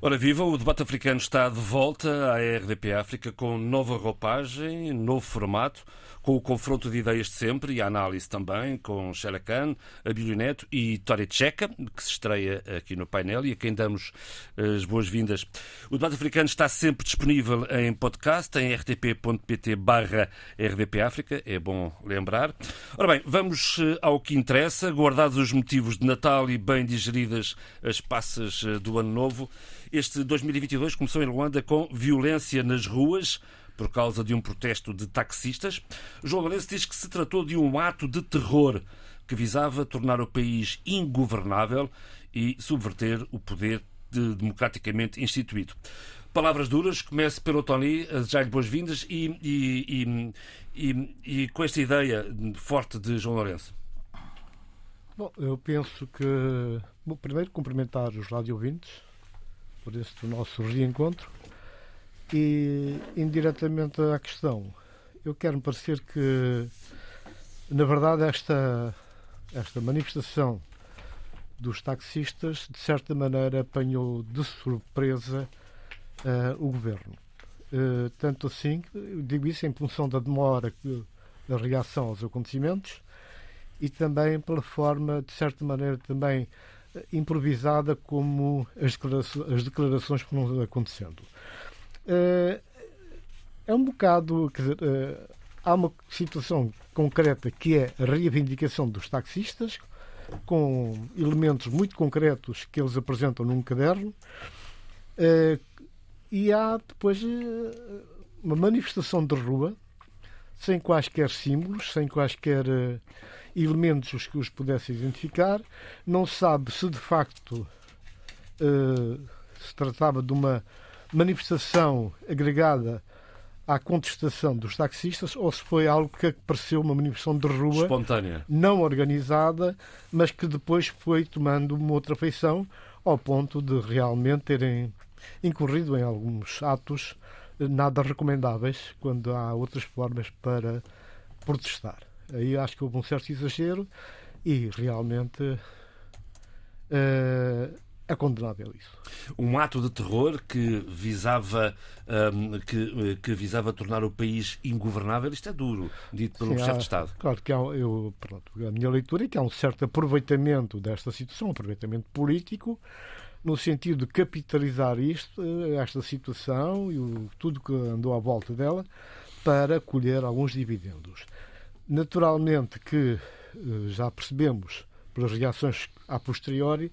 Ora viva, o debate africano está de volta à RDP África com nova roupagem, novo formato com o confronto de ideias de sempre e a análise também com Sheila Khan, Abílio Neto e Tória Tcheca, que se estreia aqui no painel e a quem damos as boas-vindas. O debate africano está sempre disponível em podcast em rtp.pt barra rdpafrica, é bom lembrar. Ora bem, vamos eh, ao que interessa, guardados os motivos de Natal e bem digeridas as passas eh, do Ano Novo. Este 2022 começou em Luanda com violência nas ruas, por causa de um protesto de taxistas. João Lourenço diz que se tratou de um ato de terror que visava tornar o país ingovernável e subverter o poder de, democraticamente instituído. Palavras duras, comece pelo Tony, a desejar-lhe boas-vindas e, e, e, e, com esta ideia forte de João Lourenço. Bom, eu penso que. Bom, primeiro, cumprimentar os rádio ouvintes por este nosso reencontro e, indiretamente à questão, eu quero-me parecer que, na verdade, esta, esta manifestação dos taxistas, de certa maneira, apanhou de surpresa uh, o governo. Uh, tanto assim, digo isso em função da demora da reação aos acontecimentos e também pela forma, de certa maneira, também improvisada como as declarações, as declarações foram acontecendo. Eh, é um bocado. Quer dizer, eh, há uma situação concreta que é a reivindicação dos taxistas, com elementos muito concretos que eles apresentam num caderno, eh, e há depois uma manifestação de rua, sem quaisquer símbolos, sem quaisquer elementos que os pudesse identificar. Não se sabe se de facto se tratava de uma manifestação agregada à contestação dos taxistas ou se foi algo que pareceu uma manifestação de rua espontânea, não organizada, mas que depois foi tomando uma outra feição ao ponto de realmente terem incorrido em alguns atos nada recomendáveis quando há outras formas para protestar. Aí acho que houve um certo exagero e realmente uh, é condenável isso. Um ato de terror que visava, um, que, que, visava tornar o país ingovernável, isto é duro, dito pelo Sim, chefe de Estado. Claro que há, eu, pronto, a minha leitura é que há um certo aproveitamento desta situação, um aproveitamento político, no sentido de capitalizar isto, esta situação e o, tudo que andou à volta dela, para colher alguns dividendos. Naturalmente que eh, já percebemos, pelas reações a posteriori,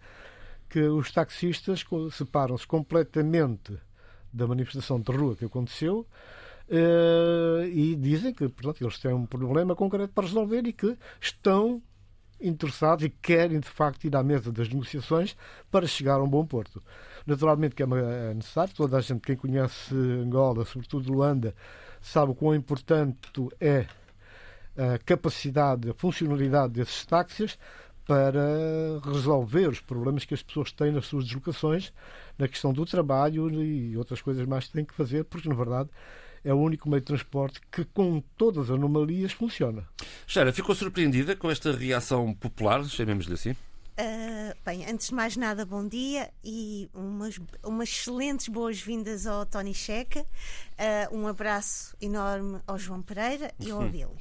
que os taxistas separam-se completamente da manifestação de rua que aconteceu uh, e dizem que portanto, eles têm um problema concreto para resolver e que estão interessados e querem de facto ir à mesa das negociações para chegar a um bom porto. Naturalmente que é, é necessário, toda a gente, quem conhece Angola, sobretudo Luanda, sabe o quão importante é a capacidade, a funcionalidade desses táxis, para resolver os problemas que as pessoas têm nas suas deslocações, na questão do trabalho e outras coisas mais que têm que fazer, porque, na verdade, é o único meio de transporte que, com todas as anomalias, funciona. Xera, ficou surpreendida com esta reação popular, chamemos-lhe assim? Uh, bem, antes de mais nada, bom dia e umas, umas excelentes boas-vindas ao Tony Checa. Uh, um abraço enorme ao João Pereira e ao Abílio.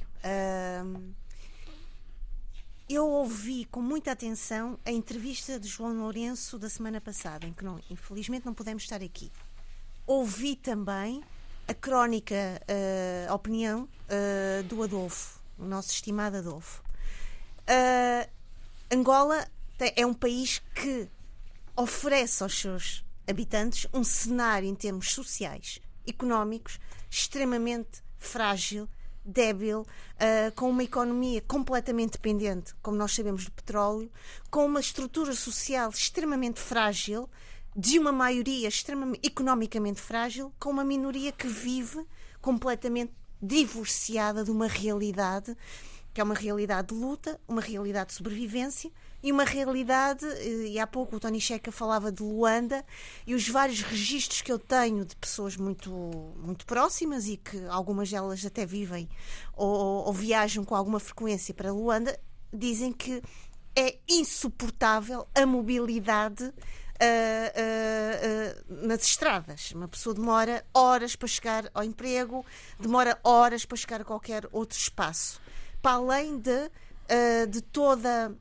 Eu ouvi com muita atenção a entrevista de João Lourenço da semana passada, em que não, infelizmente não pudemos estar aqui. Ouvi também a crónica, uh, a opinião uh, do Adolfo, o nosso estimado Adolfo. Uh, Angola é um país que oferece aos seus habitantes um cenário em termos sociais, económicos, extremamente frágil débil, uh, com uma economia completamente dependente, como nós sabemos, de petróleo, com uma estrutura social extremamente frágil, de uma maioria extremamente economicamente frágil, com uma minoria que vive completamente divorciada de uma realidade que é uma realidade de luta, uma realidade de sobrevivência e uma realidade, eh, e há pouco o Tony Checa falava de Luanda, e os vários registros que eu tenho de pessoas muito, muito próximas e que algumas delas até vivem ou, ou viajam com alguma frequência para Luanda, dizem que é insuportável a mobilidade Uh, uh, uh, nas estradas. Uma pessoa demora horas para chegar ao emprego, demora horas para chegar a qualquer outro espaço. Para além de, de toda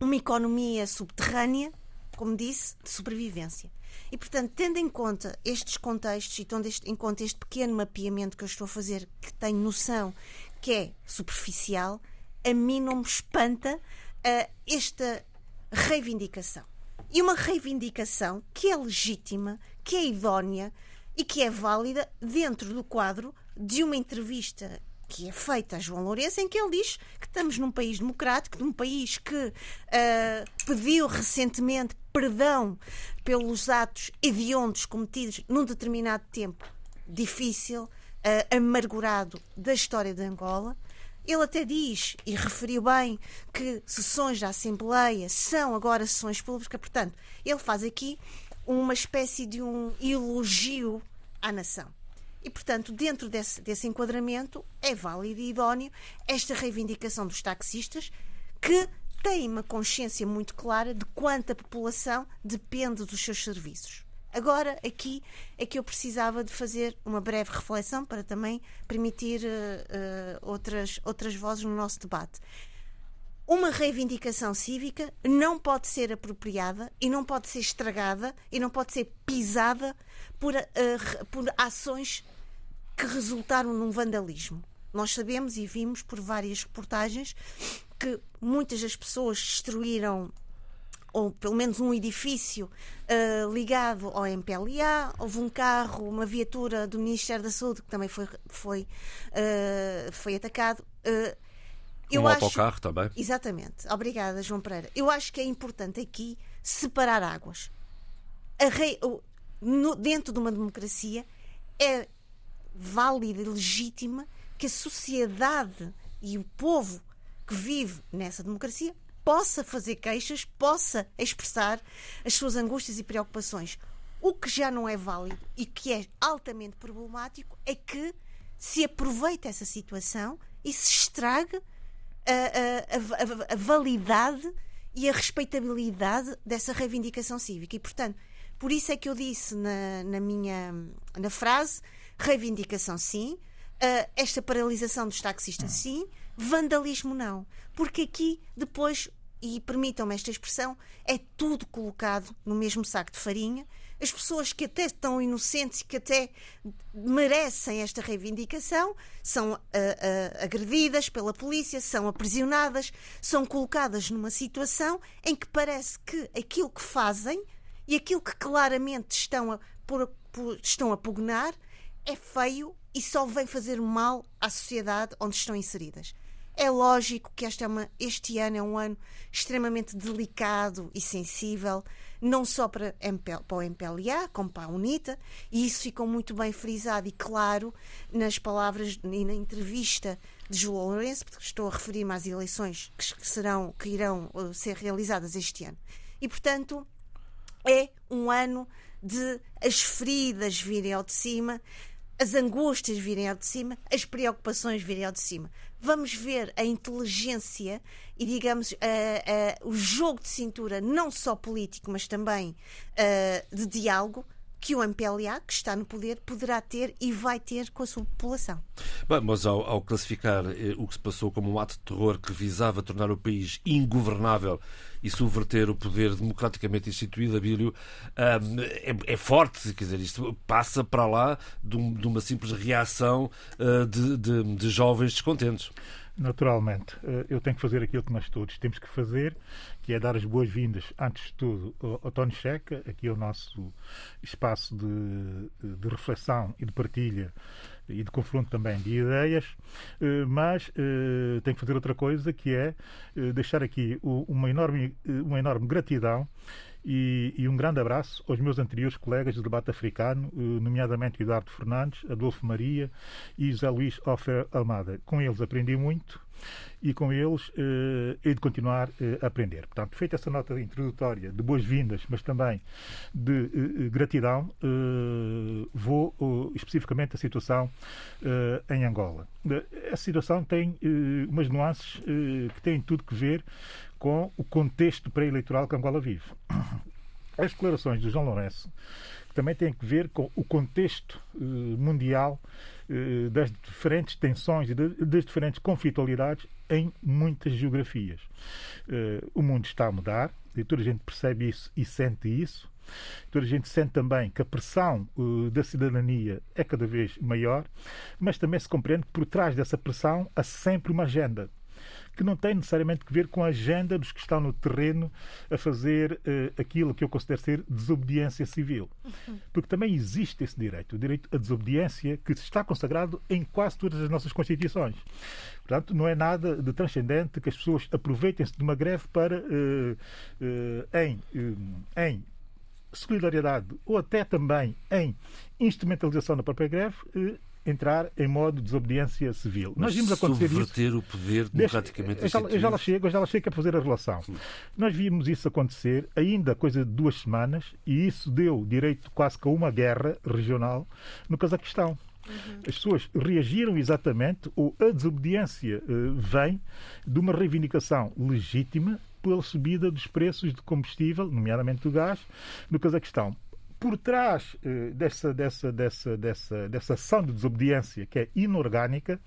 uma economia subterrânea, como disse, de sobrevivência. E, portanto, tendo em conta estes contextos e tendo em conta este pequeno mapeamento que eu estou a fazer, que tenho noção que é superficial, a mim não me espanta esta reivindicação e uma reivindicação que é legítima, que é idónea e que é válida dentro do quadro de uma entrevista que é feita a João Lourenço, em que ele diz que estamos num país democrático, num país que uh, pediu recentemente perdão pelos atos hediondos cometidos num determinado tempo difícil, uh, amargurado da história de Angola. Ele até diz, e referiu bem, que sessões da Assembleia são agora sessões públicas, portanto, ele faz aqui uma espécie de um elogio à nação. E, portanto, dentro desse, desse enquadramento, é válido e idóneo esta reivindicação dos taxistas que têm uma consciência muito clara de quanta população depende dos seus serviços. Agora, aqui é que eu precisava de fazer uma breve reflexão para também permitir uh, uh, outras, outras vozes no nosso debate. Uma reivindicação cívica não pode ser apropriada e não pode ser estragada e não pode ser pisada por, uh, por ações que resultaram num vandalismo. Nós sabemos e vimos por várias reportagens que muitas das pessoas destruíram ou pelo menos um edifício uh, ligado ao MPLA. Houve um carro, uma viatura do Ministério da Saúde que também foi, foi, uh, foi atacado. Uh, eu um acho... autocarro também. Exatamente. Obrigada, João Pereira. Eu acho que é importante aqui separar águas. Rei... No... Dentro de uma democracia é válida e legítima que a sociedade e o povo que vive nessa democracia possa fazer queixas, possa expressar as suas angústias e preocupações. O que já não é válido e que é altamente problemático é que se aproveite essa situação e se estrague a, a, a, a validade e a respeitabilidade dessa reivindicação cívica. E, portanto, por isso é que eu disse na, na minha na frase reivindicação sim, uh, esta paralisação dos taxistas sim, vandalismo não. Porque aqui depois e permitam-me esta expressão, é tudo colocado no mesmo saco de farinha. As pessoas que até estão inocentes e que até merecem esta reivindicação são uh, uh, agredidas pela polícia, são aprisionadas, são colocadas numa situação em que parece que aquilo que fazem e aquilo que claramente estão a, por, por, estão a pugnar é feio e só vem fazer mal à sociedade onde estão inseridas. É lógico que este, é uma, este ano é um ano extremamente delicado e sensível, não só para, MPL, para o MPLA, como para a UNITA, e isso ficou muito bem frisado e claro nas palavras e na entrevista de João Lourenço, porque estou a referir-me às eleições que, serão, que irão uh, ser realizadas este ano. E, portanto, é um ano de as feridas virem ao de cima, as angústias virem ao de cima, as preocupações virem ao de cima. Vamos ver a inteligência e, digamos, o jogo de cintura, não só político, mas também uh, de diálogo, que o MPLA, que está no poder, poderá ter e vai ter com a sua população. Bem, mas ao, ao classificar eh, o que se passou como um ato de terror que visava tornar o país ingovernável e subverter o poder democraticamente instituído, Abílio, um, é, é, forte, quer dizer, isto passa para lá de, um, de uma simples reação uh, de, de, de jovens descontentes. Naturalmente, eh, eu tenho que fazer aquilo que nós todos temos que fazer, que é dar as boas-vindas, antes de tudo, ao Tony Checa, aqui é o nosso espaço de, de reflexão e de partilha e de confronto também de ideias, eh, mas eh, tenho que fazer outra coisa, que é deixar aqui uma enorme, uma enorme gratidão E, e, um grande abraço aos meus anteriores colegas do debate africano, nomeadamente Eduardo Fernandes, Adolfo Maria e José Luís Offer Almada. Com eles aprendi muito e com eles eh, hei de continuar eh, a aprender. Portanto, feita essa nota introdutória de boas-vindas, mas também de eh, gratidão, eh, vou uh, especificamente à situação eh, em Angola. Essa situação tem eh, umas nuances que têm tudo que ver com o contexto pré-eleitoral que Angola vive. As declarações do João Lourenço também têm que ver com o contexto mundial eh, das diferentes tensões e das diferentes conflitualidades em muitas geografias. Eh, o mundo está a mudar e toda a gente percebe isso e sente isso. Toda a gente sente também que a pressão da cidadania é cada vez maior, mas também se compreende que por trás dessa pressão há sempre uma agenda que não tem necessariamente que ver com a agenda dos que estão no terreno a fazer uh, aquilo que eu considero ser desobediência civil. Porque também existe esse direito, o direito à desobediência, que está consagrado em quase todas as nossas constituições. Portanto, não é nada de transcendente que as pessoas aproveitem-se de uma greve para, uh, uh, em, em solidariedade ou até também em instrumentalização da própria greve, entrar em modo de desobediência civil. Mas Nós vimos acontecer subverter isso. o poder democraticamente Deixa, eu, já lá chego, já lá chego a fazer a relação. Sim. Nós vimos isso acontecer ainda coisa de duas semanas e isso deu direito quase que a uma guerra regional no Cazaquistão. Uhum. As pessoas reagiram exatamente, ou a desobediência uh, vem de uma reivindicação legítima pela subida dos preços de combustível, nomeadamente do gás, no Cazaquistão por trás eh, dessa, dessa, dessa, dessa, dessa ação de desobediência que é inorgânica,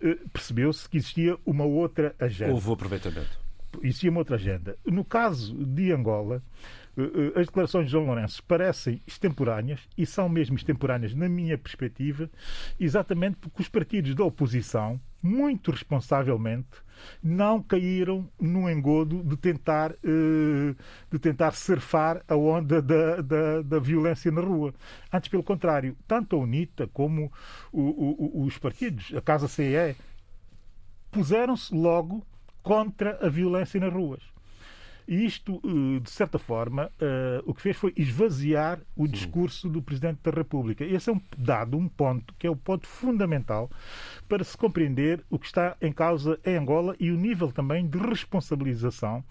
eh, percebeu-se que existia uma outra agenda. Houve aproveitamento. Existia uma outra agenda. No caso de Angola, eh, eh, as declarações de João Lourenço parecem extemporâneas e são mesmo extemporâneas, na minha perspectiva, exatamente porque os partidos da oposição, muito responsavelmente, não caíram no engodo de tentar, eh, de tentar surfar a onda da, da, da violência na rua. Antes, pelo contrário, tanto a UNITA como os partidos, a Casa CE, puseram-se logo contra a violência nas ruas. E isto, eh, de certa forma, eh, o que fez foi esvaziar o discurso do Presidente da República. Esse é um dado, um ponto, que é o ponto fundamental para se compreender o que está em causa em Angola e o nível também de responsabilização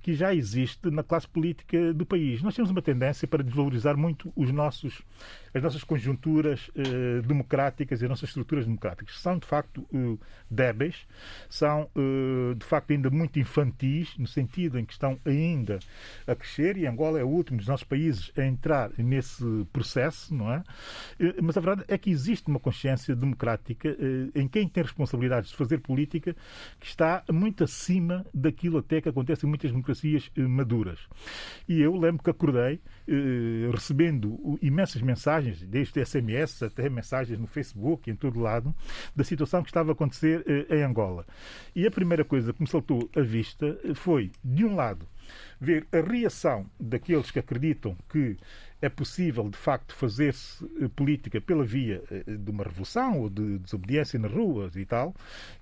que já existe na classe política do país. Nós temos uma tendência para desvalorizar muito os nossos, as nossas conjunturas eh, democráticas e as nossas estruturas democráticas. São, de facto, eh, débeis, são, eh, de facto, ainda muito infantis, no sentido em que estão ainda a crescer, e Angola é o último dos nossos países a entrar nesse processo, não é? Eh, mas a verdade é que existe uma consciência democrática eh, em quem tem responsabilidades de fazer política que está muito acima daquilo até que acontece em muitas democracias democracias eh, maduras. E eu lembro que acordei eh, recebendo imensas mensagens, desde SMS até mensagens no Facebook, em todo lado, da situação que estava a acontecer eh, em Angola. E a primeira coisa que me saltou à vista foi, de um lado, ver a reação daqueles que acreditam que é possível, de facto, fazer-se eh, política pela via eh, de uma revolução ou de desobediência nas ruas e tal,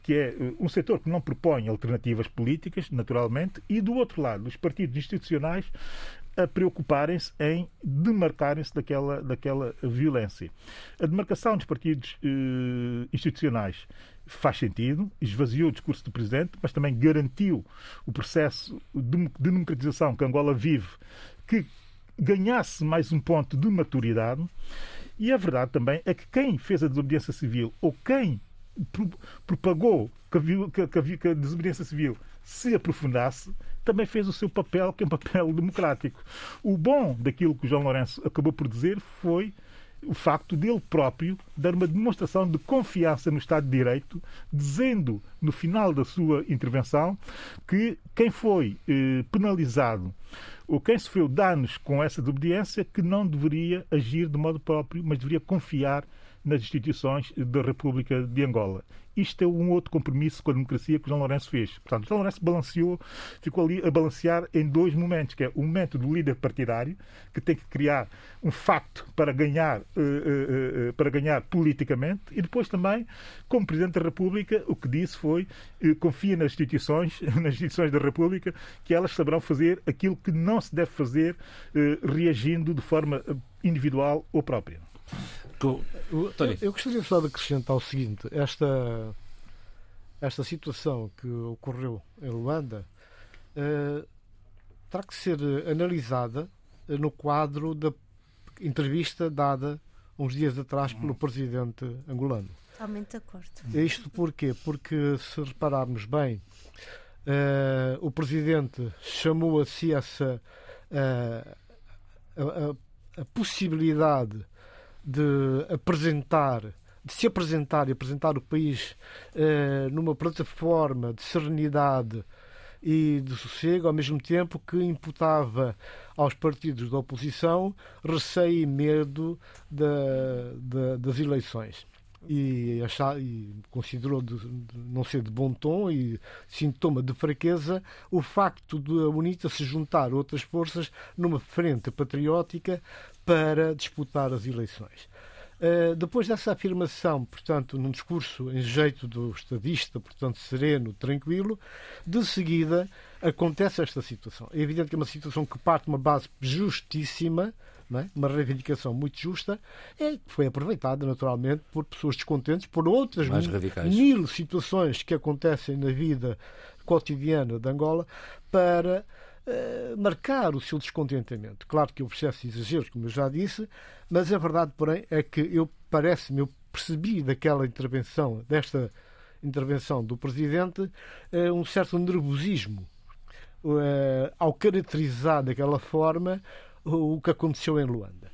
que é eh, um setor que não propõe alternativas políticas, naturalmente, e do outro lado, os partidos institucionais a preocuparem-se em demarcarem-se daquela, daquela violência. A demarcação dos partidos eh, institucionais faz sentido, esvaziou o discurso do Presidente, mas também garantiu o processo de democratização que Angola vive, que ganhasse mais um ponto de maturidade. E a verdade também é que quem fez a desobediência civil ou quem propagou que a, desobediência civil se aprofundasse, também fez o seu papel, que é um papel democrático. O bom daquilo que o João Lourenço acabou por dizer foi o facto dele próprio dar uma demonstração de confiança no Estado de Direito, dizendo no final da sua intervenção que quem foi eh, penalizado ou quem sofreu danos com essa desobediência que não deveria agir de modo próprio, mas deveria confiar nas instituições da República de Angola. Isto é um outro compromisso com a democracia que o João Lourenço fez. Portanto, João Lourenço balanceou, ficou ali a balancear em dois momentos, que é o momento do líder partidário, que tem que criar um facto para ganhar, uh, uh, uh, para ganhar politicamente, e depois também, como Presidente da República, o que disse foi confia nas instituições, nas instituições da República, que elas saberão fazer aquilo que não se deve fazer reagindo de forma individual ou própria. Eu, eu, gostaria só de acrescentar o seguinte: esta, esta situação que ocorreu em Luanda uh, terá que ser analisada no quadro da entrevista dada uns dias atrás pelo uhum. presidente angolano. Totalmente de acordo. Isto porquê? Porque, se repararmos bem, uh, o presidente chamou a si essa uh, a, a, a possibilidade de apresentar, de se apresentar e apresentar o país eh, numa plataforma de serenidade e de sossego, ao mesmo tempo que imputava aos partidos da oposição receio e medo da, da, das eleições. E, achar, e considerou de, de não ser de bom tom e sintoma de fraqueza o facto de a UNITA se juntar a outras forças numa frente patriótica para disputar as eleições. Uh, depois dessa afirmação, portanto, num discurso em jeito do estadista, portanto, sereno, tranquilo, de seguida acontece esta situação. É evidente que é uma situação que parte de uma base justíssima, é? uma reivindicação muito justa, é, que foi aproveitada naturalmente por pessoas descontentes, por outras mil situações que acontecem na vida cotidiana de Angola, para eh, marcar o seu descontentamento. Claro que o processo exageros, como eu já disse, mas a verdade, porém, é que eu parece-me, eu percebi daquela intervenção, desta intervenção do Presidente, uh, um certo nervosismo uh, ao caracterizar daquela forma o que aconteceu em Luanda.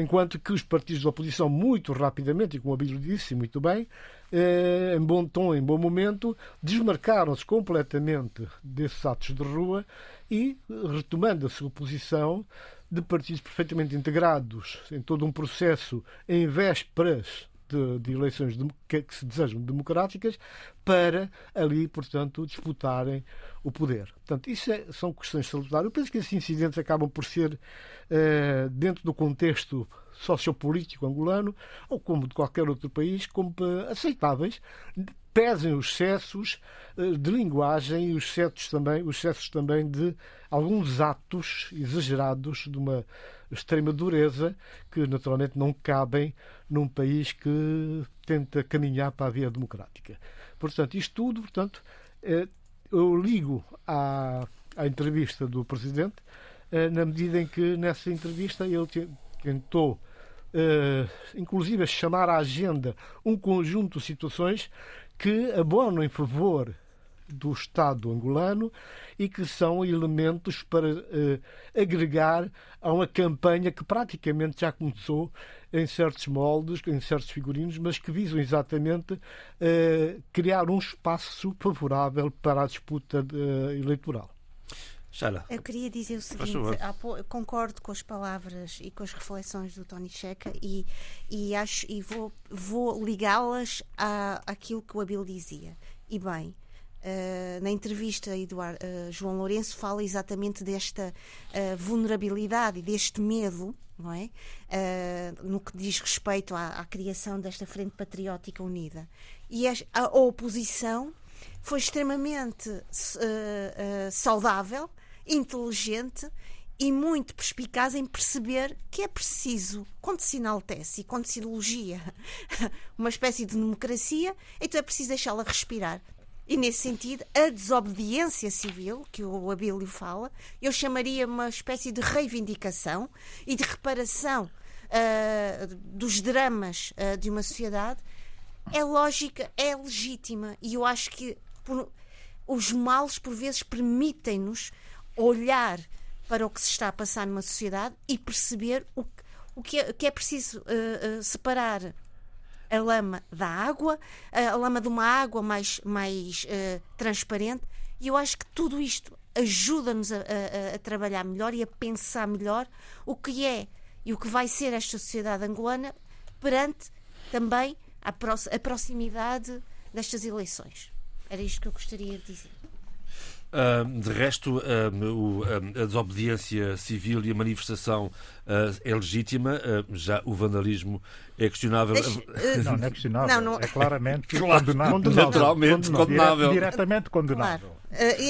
Enquanto que os partidos da oposição, muito rapidamente, e como o Abílio disse muito bem, em bom tom, em bom momento, desmarcaram-se completamente desses atos de rua e retomando a sua posição de partidos perfeitamente integrados em todo um processo em vésperas de, de eleições que, que, se desejam democráticas para ali, portanto, disputarem o poder. Portanto, isso é, são questões salutares. Eu penso que esses incidentes acabam por ser, eh, dentro do contexto sociopolítico angolano, ou como de qualquer outro país, como eh, aceitáveis, pesem os excessos eh, de linguagem e os excessos também, os excessos também de alguns atos exagerados de uma extrema dureza que naturalmente não cabem num país que tenta caminhar para a via democrática. Portanto, isto tudo, portanto, eh, eu ligo à, à entrevista do Presidente, eh, na medida em que nessa entrevista ele tentou inclusive chamar à agenda um conjunto de situações que abonam em favor do Estado angolano e que são elementos para eh, agregar a uma campanha que praticamente já começou em certos moldes, em certos figurinos, mas que visam exatamente eh, criar um espaço favorável para a disputa eh, eleitoral. Eu queria dizer o seguinte: concordo com as palavras e com as reflexões do Tony Checa e, e, acho, e vou, vou ligá-las àquilo que o Abel dizia. E bem, Uh, na entrevista, Eduardo, uh, João Lourenço fala exatamente desta uh, vulnerabilidade e deste medo, não é? no que diz respeito à, à, criação desta Frente Patriótica Unida. E a, a oposição foi extremamente saudável inteligente e muito perspicaz em perceber que é preciso, quando se enaltece e quando se elogia uma espécie de democracia, então é preciso deixá-la respirar. E nesse sentido, a desobediência civil, que o Abílio fala, eu chamaria uma espécie de reivindicação e de reparação uh, dos dramas uh, de uma sociedade, é lógica, é legítima. E eu acho que por, os males, por vezes, permitem-nos olhar para o que se está a passar numa sociedade e perceber o que, o que, é, que é preciso uh, separar a lama da água, a lama de uma água mais, mais uh, transparente. E eu acho que tudo isto ajuda-nos a, a, a, trabalhar melhor e a pensar melhor o que é e o que vai ser esta sociedade angolana perante também a, a proximidade destas eleições. Era isto que eu gostaria de dizer. Uh, de resto, uh, o, uh, a desobediência civil e a manifestação é legítima, já o vandalismo é questionável. Deixe, não, não é questionável. Não, não... É claramente claro, condenável. Naturalmente condenável. Diretamente condenável. Claro.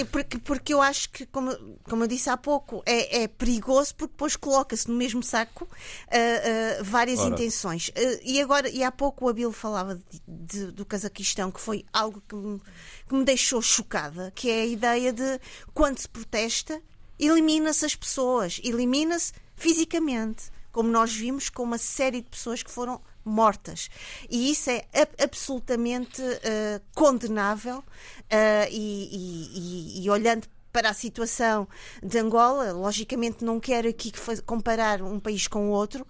Uh, porque, porque eu acho que, como, como eu disse há pouco, é, é perigoso porque depois coloca-se no mesmo saco uh, uh, várias Ora. intenções. e agora, e há pouco o Abel falava de, de, do Cazaquistão, que foi algo que me, que me deixou chocada, que é a ideia de quando se protesta, elimina-se as pessoas, elimina-se fisicamente, como nós vimos com uma série de pessoas que foram mortas. E isso é absolutamente uh, condenável uh, e, e, e, olhando para a situação de Angola, logicamente não quero aqui comparar um país com o outro,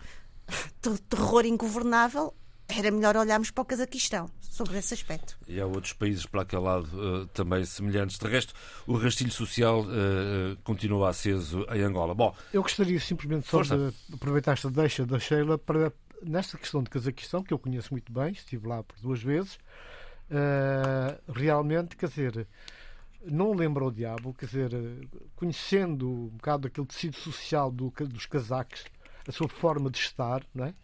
terror ingovernável, era melhor olharmos para o Cazaquistão sobre esse aspecto. E há outros países para aquele lado uh, também semelhantes. De resto, o rastilho social uh, continua aceso em Angola. Bom, eu gostaria simplesmente só força. de aproveitar esta deixa da Sheila para nesta questão de Cazaquistão, que eu conheço muito bem, estive lá por duas vezes, uh, realmente, quer dizer, não lembra o diabo, quer dizer, conhecendo um bocado aquele tecido social do, dos cazaques, a sua forma de estar, não é?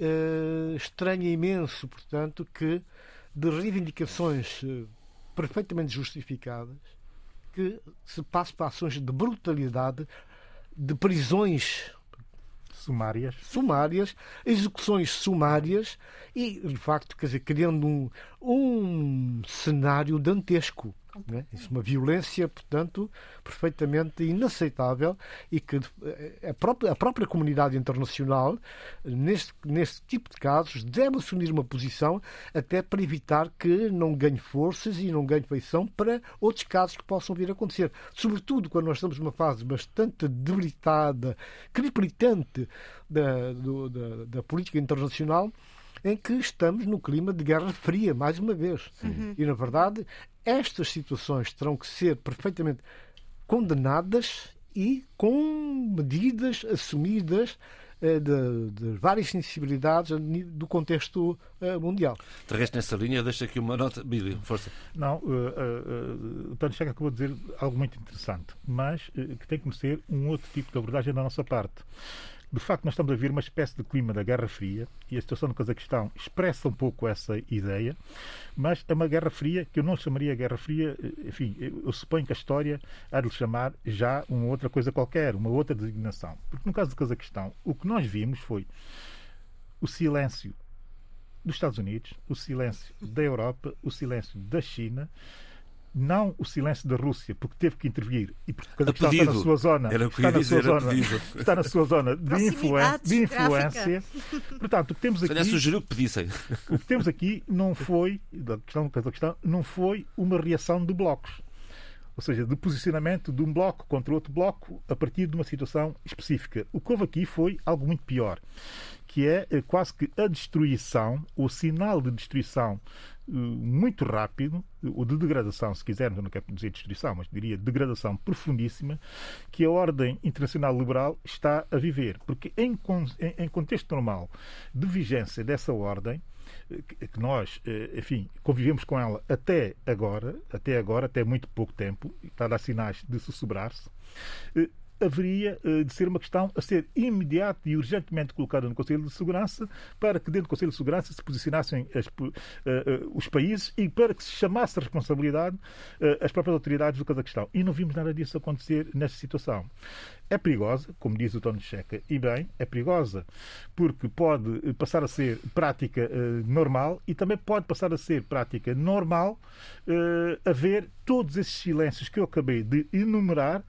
Uh, estranha imenso, portanto, que de reivindicações uh, perfeitamente justificadas que se passe para ações de brutalidade, de prisões sumárias. Sumárias, execuções sumárias e, de facto, quer dizer, criando um, um cenário dantesco. Né? Isso é uma violência, portanto, perfeitamente inaceitável e que eh, a própria, a própria comunidade internacional, neste, neste tipo de casos, deve assumir uma posição até para evitar que não ganhe forças e não ganhe feição para outros casos que possam vir a acontecer. Sobretudo quando nós estamos numa fase bastante debilitada, cripritante da, do, da, da política internacional em que estamos no clima de Guerra Fria, mais uma vez. Uhum. E, na verdade, estas situações terão que ser perfeitamente condenadas e com medidas assumidas eh, de, de, várias sensibilidades do contexto uh, mundial. De resto, nessa linha, deixa aqui uma nota. Bílio, força. Não, uh, uh, o Tony Checa acabou de dizer algo muito interessante, mas que tem que ser um outro tipo de abordagem da nossa parte de facto, nós estamos a ver uma espécie de clima da Guerra Fria e a situação do Cazaquistão expressa um pouco essa ideia, mas é uma Guerra Fria que eu não chamaria Guerra Fria, eh, enfim, eu suponho que a história há de chamar já uma outra coisa qualquer, uma outra designação. Porque no caso do Cazaquistão, o que nós vimos foi o silêncio dos Estados Unidos, o silêncio da Europa, o silêncio da China não o silêncio da Rússia, porque teve que intervir e porque cada está na sua zona, era está, na dizer, sua zona está na sua zona de, influência, de influência. Portanto, o que temos aqui. sugeriu que pedissem. O que temos aqui não foi, da questão, da questão, não foi uma reação de blocos. Ou seja, de posicionamento de um bloco contra outro bloco a partir de uma situação específica. O que houve aqui foi algo muito pior, que é eh, quase que a destruição, o sinal de destruição muito rápido, ou de degradação, se quisermos, não quero dizer destruição, mas diria degradação profundíssima, que a ordem internacional liberal está a viver. Porque em, em contexto normal de vigência dessa ordem, eh, que nós, eh, enfim, convivemos com ela até agora, até agora, até muito pouco tempo, está a dar sinais de sussurrar-se, haveria uh, de ser uma questão a ser imediata e urgentemente colocada no Conselho de Segurança para que dentro do Conselho de Segurança se posicionassem as, uh, uh, os países e para que se chamasse a responsabilidade as próprias autoridades do Cazaquistão. E não vimos nada disso acontecer nesta situação. É perigosa, como diz o Tony Checa, e bem, é perigosa porque pode passar a ser prática normal e também pode passar a ser prática normal haver todos esses silêncios que eu acabei de enumerar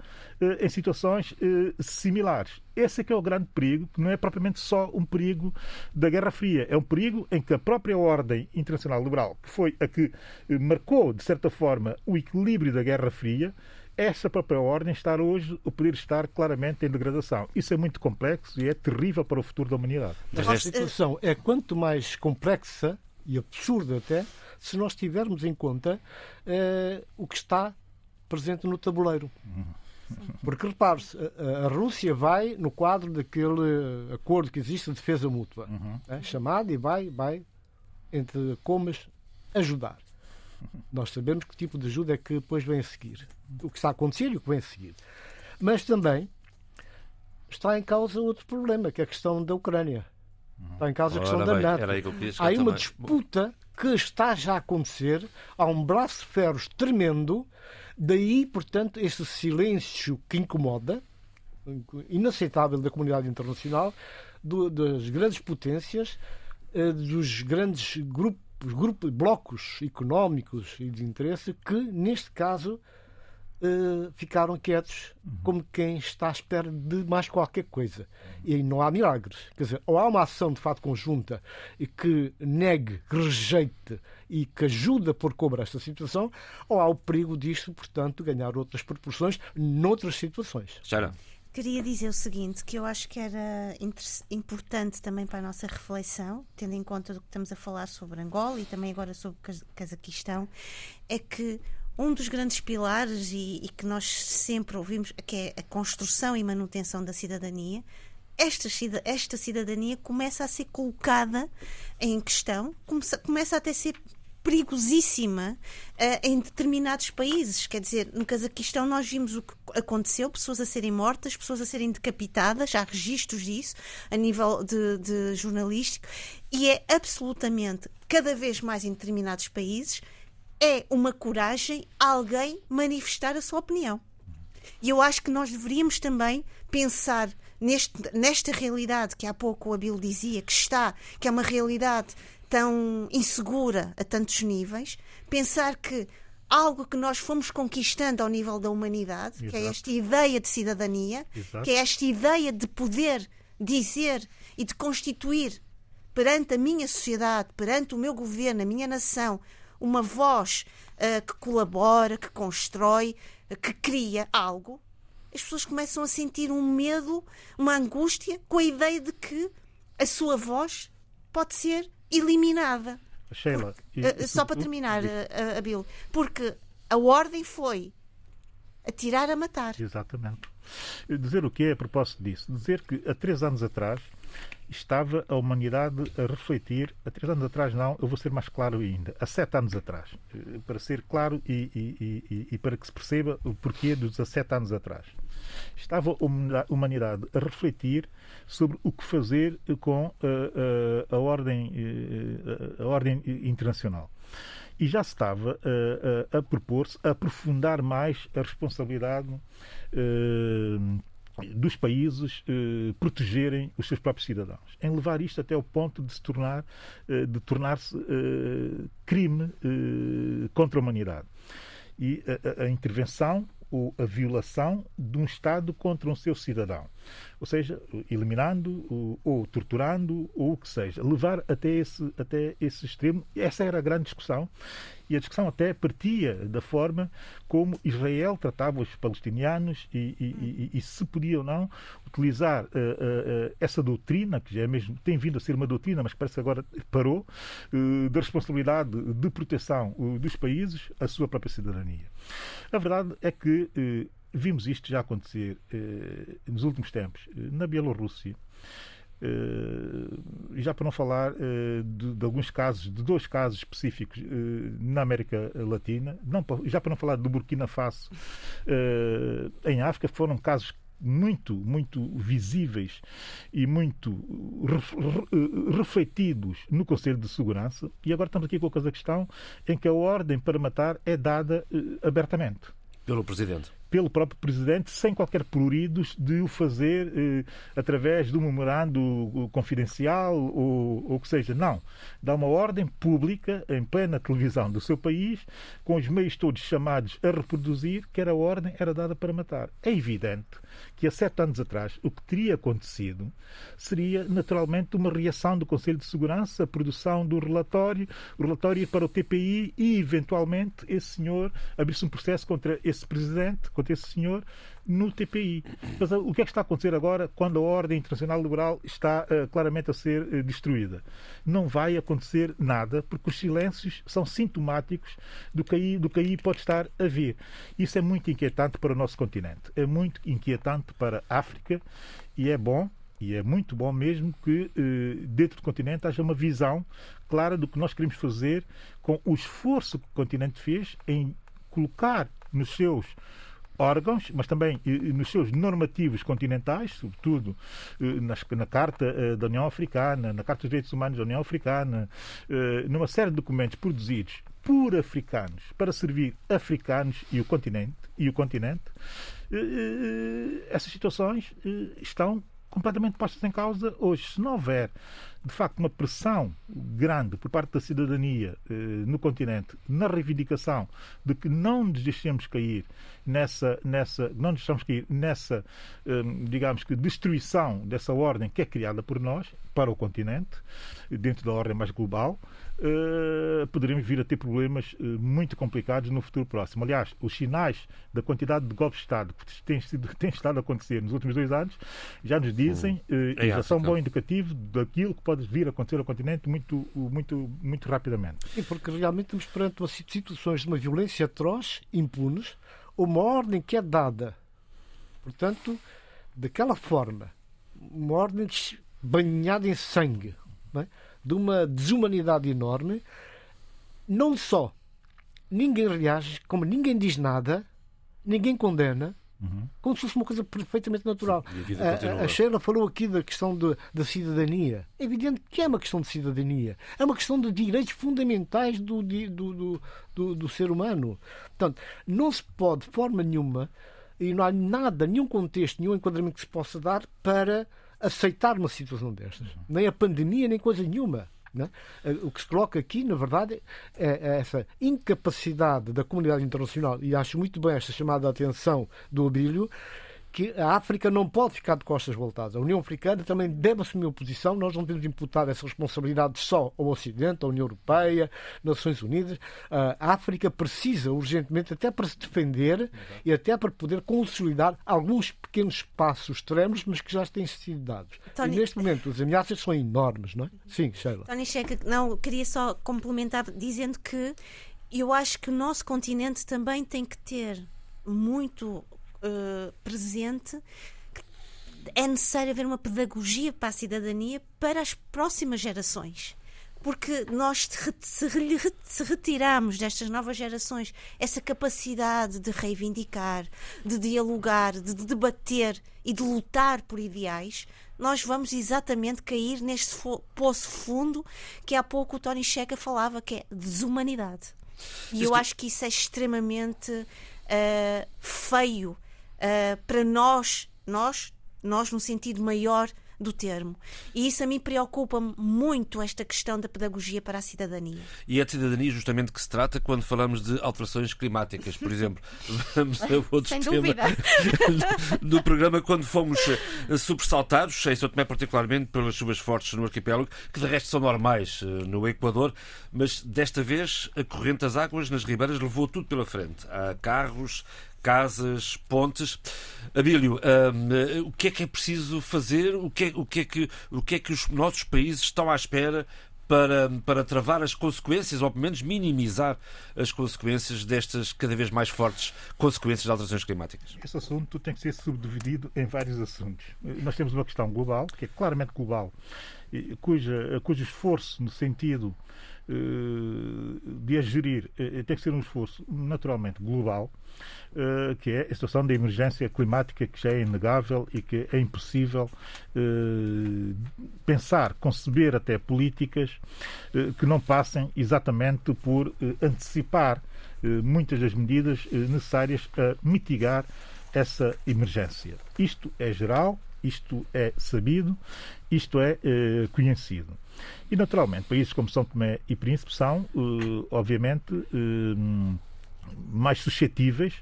em situações eh, similares. Esse é que é o grande perigo, que não é propriamente só um perigo da Guerra Fria, é um perigo em que a própria ordem internacional liberal, que foi a que eh, marcou, de certa forma, o equilíbrio da Guerra Fria, essa própria ordem está hoje o poder estar claramente em degradação. Isso é muito complexo e é terrível para o futuro da humanidade. Mas a situação é quanto mais complexa e absurda até, se nós tivermos em conta uh, o que está presente no tabuleiro. Porque repare-se, a, a, Rússia vai no quadro daquele acordo que existe de defesa mútua, uhum. é, chamado e vai, vai, entre comas, ajudar. Nós sabemos que tipo de ajuda é que depois vem a seguir. O que está a acontecer e o que vem a seguir. Mas também está em causa outro problema, que é a questão da Ucrânia. Está em causa a questão da NATO. Há uma disputa que está já a acontecer, há um braço de ferros tremendo, daí, portanto, esse silêncio que incomoda, inaceitável da comunidade internacional, do, das grandes potências, eh, dos grandes grupos, grupos, blocos económicos e de interesse que, neste caso, uh, ficaram quietos como quem está à espera de mais qualquer coisa. E aí não há milagres. Quer dizer, ou há uma ação de fato conjunta e que negue, que rejeite e que ajude a pôr cobra esta situação, ou há o perigo disto, portanto, ganhar outras proporções noutras situações. Sara. Queria dizer o seguinte, que eu acho que era importante também para a nossa reflexão, tendo em conta do que estamos a falar sobre Angola e também agora sobre Cazaquistão, é que um dos grandes pilares e, e, que nós sempre ouvimos, que é a construção e manutenção da cidadania, esta, esta cidadania começa a ser colocada em questão, começa, começa até a ser perigosíssima uh, em determinados países. Quer dizer, no Cazaquistão nós vimos o que aconteceu, pessoas a serem mortas, pessoas a serem decapitadas, há registros disso a nível de, de jornalístico, e é absolutamente, cada vez mais em determinados países, é uma coragem alguém manifestar a sua opinião. E eu acho que nós deveríamos também pensar neste, nesta realidade que há pouco o Abel dizia que está, que é uma realidade tão insegura a tantos níveis, pensar que algo que nós fomos conquistando ao nível da humanidade, Exato. que é esta ideia de cidadania, Exato. que é esta ideia de poder dizer e de constituir perante a minha sociedade, perante o meu governo, a minha nação, uma voz uh, que colabora, que constrói, uh, que cria algo, as pessoas começam a sentir um medo, uma angústia com a ideia de que a sua voz pode ser eliminada. Sheila, porque, uh, só para terminar, uh, Abel, porque a ordem foi atirar a matar. Exatamente. Dizer o que é a propósito disso? Dizer que há três anos atrás estava a humanidade a refletir, há três anos atrás não, eu vou ser mais claro ainda, há sete anos atrás, eh, para ser claro e, e, e, e para que se perceba o porquê dos 17 anos atrás. Estava a humanidade a refletir sobre o que fazer com a, eh, a, eh, a ordem, a ordem internacional e já se estava a, a, a propor-se aprofundar mais a responsabilidade dos países eh, protegerem os seus próprios cidadãos, em levar isto até o ponto de se tornar, eh, de tornar-se eh, crime eh, contra a humanidade. E a, a, intervenção ou a violação de um Estado contra um seu cidadão. Ou seja, eliminando ou, ou torturando ou o que seja. Levar até esse, até esse extremo. Essa era a grande discussão e a discussão até partia da forma como Israel tratava os palestinianos e, e, e, e se podia ou não utilizar uh, uh, essa doutrina, que já é mesmo, tem vindo a ser uma doutrina, mas parece que agora parou, uh, da responsabilidade de proteção dos países à sua própria cidadania. A verdade é que vimos isto já acontecer nos últimos tempos na Bielorrússia. Uh, já para não falar uh, de, de, alguns casos, de dois casos específicos uh, na América Latina, não, já para não falar do Burkina Faso em África, foram casos muito, muito visíveis e muito refletidos no Conselho de Segurança. E agora estamos aqui com a Cazaquistão, em que a ordem para matar é dada abertamente. Pelo Presidente pelo próprio Presidente, sem qualquer pruridos de o fazer eh, através de um memorando confidencial ou o que seja. Não. Dá uma ordem pública, em plena televisão do seu país, com os meios todos chamados a reproduzir, que era a ordem era dada para matar. É evidente que há sete anos atrás o que teria acontecido seria naturalmente uma reação do Conselho de Segurança, a produção do relatório, o relatório para o TPI e, eventualmente, esse senhor abrisse um processo contra esse presidente, contra esse senhor, no TPI. Mas o que é que está a acontecer agora quando a ordem internacional liberal está uh, claramente a ser uh, destruída? Não vai acontecer nada, porque os silêncios são sintomáticos do que, aí, do que aí pode estar a vir. Isso é muito inquietante para o nosso continente, é muito inquietante para a África e é bom e é muito bom mesmo que eh, dentro do continente haja uma visão clara do que nós queremos fazer com o esforço que o continente fez em colocar nos seus órgãos, mas também nos seus normativos continentais, sobretudo na Carta da União Africana, na Carta dos Direitos Humanos da União Africana, numa série de documentos produzidos por africanos para servir africanos e o continente e o continente essas situações estão completamente postas em causa hoje. Se não houver, de facto, uma pressão grande por parte da cidadania eh, no continente na reivindicação de que não nos deixemos cair nessa, nessa não nos deixamos cair nessa, eh, digamos que, destruição dessa ordem que é criada por nós para o continente, dentro da ordem mais global, uh, poderemos vir a ter problemas uh, muito complicados no futuro próximo. Aliás, os sinais da quantidade de golpes de Estado que têm, sido, estado a acontecer nos últimos dois anos já nos dizem uh, e já são um bom indicativo daquilo que pode vir a acontecer ao continente muito, muito, muito rapidamente. E porque realmente estamos perante uma situações de uma violência atroz, impunes, uma ordem que é dada, portanto, daquela forma, uma ordem banhada em sangue, é? de uma desumanidade enorme, não só ninguém reage, como ninguém diz nada, ninguém condena, uhum. como se fosse uma coisa perfeitamente natural. A, a, Sheila falou aqui da questão de, da cidadania. É evidente que é uma questão de cidadania. É uma questão de direitos fundamentais do, do, do, do, do ser humano. Portanto, não se pode, de forma nenhuma, e não há nada, nenhum contexto, nenhum enquadramento que se possa dar para aceitar uma situação destas. Nem a pandemia, nem coisa nenhuma. É? O que se coloca aqui, na verdade, é, é essa incapacidade da comunidade internacional, e acho muito bem esta chamada atenção do Abílio, que a África não pode ficar de costas voltadas. A União Africana também deve assumir uma posição. Nós não podemos imputar essa responsabilidade só ao Ocidente, à União Europeia, Nações Unidas. A África precisa urgentemente, até para se defender e até para poder consolidar alguns pequenos espaços extremos, mas que já têm sido dados. Tony... E neste momento as ameaças são enormes, não é? Sim, Sheila. Tony Checa, não, queria só complementar dizendo que eu acho que o nosso continente também tem que ter muito uh, presente é necessário haver uma pedagogia para a cidadania para as próximas gerações. Porque nós, se retirarmos destas novas gerações essa capacidade de reivindicar, de dialogar, de debater e de lutar por ideais, nós vamos exatamente cair neste poço fundo que há pouco o Tony Checa falava, que é desumanidade. E eu acho que isso é extremamente uh, feio uh, para nós, nós, nós no sentido maior do termo. E isso a mim preocupa muito esta questão da pedagogia para a cidadania. E é de cidadania justamente que se trata quando falamos de alterações climáticas, por exemplo. Vamos a outro Sem tema dúvida. do programa quando fomos eh, sobressaltados, em São Tomé particularmente, pelas chuvas fortes no arquipélago, que de resto são normais eh, no Equador, mas desta vez a corrente das águas nas ribeiras levou tudo pela frente. Há carros, casas, pontes. Abílio, um, o que é que é preciso fazer? O que é, o que, é que, o que, é que os nossos países estão à espera para, para travar as consequências, ou pelo menos minimizar as consequências destas cada vez mais fortes consequências das alterações climáticas? Esse assunto tem que ser subdividido em vários assuntos. Nós temos uma questão global, que é claramente global, cuja, cujo esforço no sentido eh, de a gerir eh, tem que ser um esforço naturalmente global, eh, que é a situação de emergência climática que já é inegável e que é impossível pensar, conceber até políticas que não passem exatamente por antecipar muitas das medidas necessárias a mitigar essa emergência. Isto é geral, isto é sabido, isto é conhecido. E, naturalmente, países como São Tomé e Príncipe são, uh, obviamente, uh, mais suscetíveis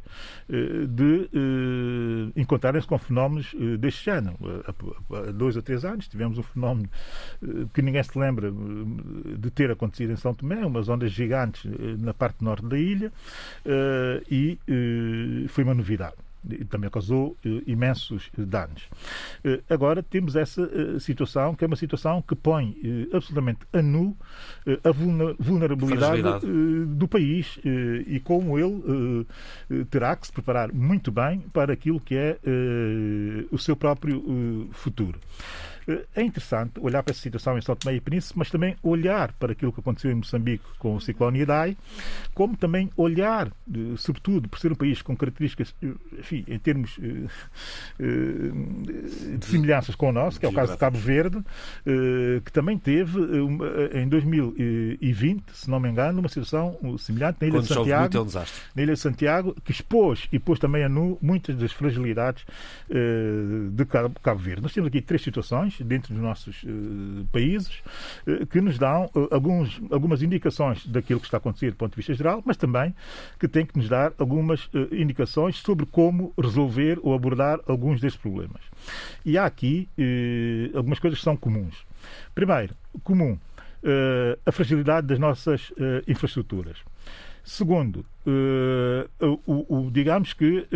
uh, de encontrarem-se com fenómenos deste género. Há dois ou três anos tivemos um fenómeno que ninguém se lembra de ter acontecido em São Tomé, umas ondas gigantes na parte norte da ilha, e foi uma novidade e também causou imensos danos. Agora temos essa situação, que é uma situação que põe absolutamente a nu a vulnerabilidade do país e como ele terá que se preparar muito bem para aquilo que é o seu próprio futuro. Eh, é interessante olhar para essa situação em São Tomé e Príncipe, mas também olhar para aquilo que aconteceu em Moçambique com o ciclone Idai, como também olhar, eh, sobretudo por ser um país com características, eh, enfim, em termos de semelhanças com o nosso, que é o caso de Cabo Verde, que também teve em 2020, se não me engano, uma situação semelhante na Ilha Quando de Santiago, é um na Ilha de Santiago, que expôs e pôs também a nu muitas das fragilidades de Cabo Verde. Nós temos aqui três situações dentro dos nossos uh, países uh, que nos dão uh, alguns, algumas indicações daquilo que está a acontecer do ponto de vista geral, mas também que tem que nos dar algumas indicações sobre como resolver ou abordar alguns destes problemas. E há aqui algumas coisas que são comuns. Primeiro, comum, a fragilidade das nossas infraestruturas. Segundo, o, o, digamos que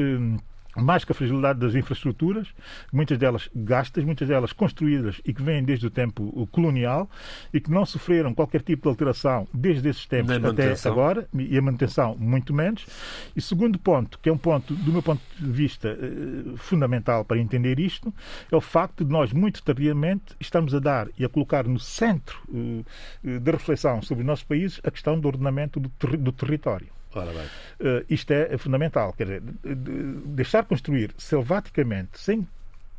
mais que a fragilidade das infraestruturas, muitas delas gastas, muitas delas construídas e que vêm desde o tempo colonial e que não sofreram qualquer tipo de alteração desde esses tempos até agora, e a manutenção muito menos. E segundo ponto, que é um ponto, do meu ponto de vista, eh, fundamental para entender isto, é o facto de nós, muito tardiamente, estamos a dar e a colocar no centro eh, eh, da reflexão sobre os nossos países a questão do ordenamento do, ter do território. Uh, isto é fundamental. Quer dizer, deixar construir selvaticamente, sem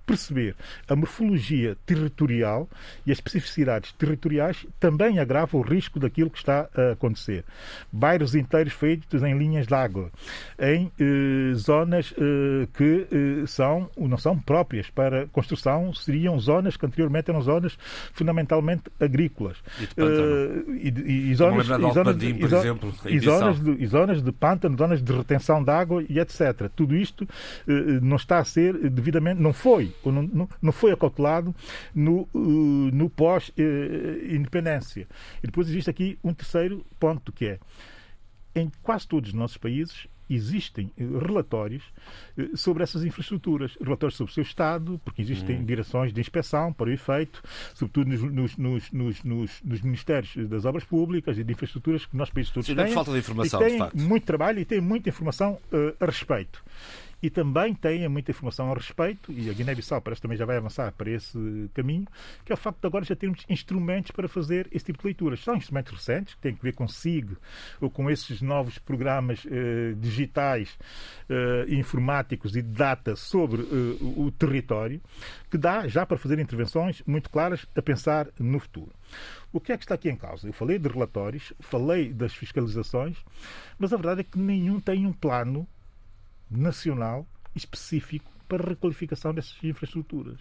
perceber a morfologia territorial e as especificidades territoriais também agrava o risco daquilo que está a acontecer. Bairros inteiros feitos em linhas de água, em eh, zonas eh, que eh, são, não são próprias para construção, seriam zonas que anteriormente eram zonas fundamentalmente agrícolas. E, de pântano. e, e, e zonas, e zonas, Pandim, por exemplo, e zonas, de, e zonas de pântano, zonas de retenção de água e etc. Tudo isto não está a ser devidamente, não foi não, não foi acautelado no, eh, no pós-independência. E depois existe aqui um terceiro ponto, que é em quase todos os nossos países existem eh, relatórios eh, sobre essas infraestruturas, relatórios sobre o seu estado, porque existem hum. direções de inspeção para o efeito, sobretudo nos, nos, nos, nos, ministérios das obras públicas e de infraestruturas que nós países todos Sim, têm. falta de informação, e têm de facto. muito trabalho e têm muita informação uh, a respeito e também têm muita informação a respeito, e a Guiné-Bissau parece também já vai avançar para esse caminho, que é o facto de agora já termos instrumentos para fazer esse tipo de leituras. São instrumentos recentes, que têm que ver com SIG, ou com esses novos programas eh, digitais, eh, informáticos e de data sobre eh, o território, que dá já para fazer intervenções muito claras a pensar no futuro. O que é que está aqui em causa? Eu falei de relatórios, falei das fiscalizações, mas a verdade é que nenhum tem um plano nacional específico para a requalificação dessas infraestruturas.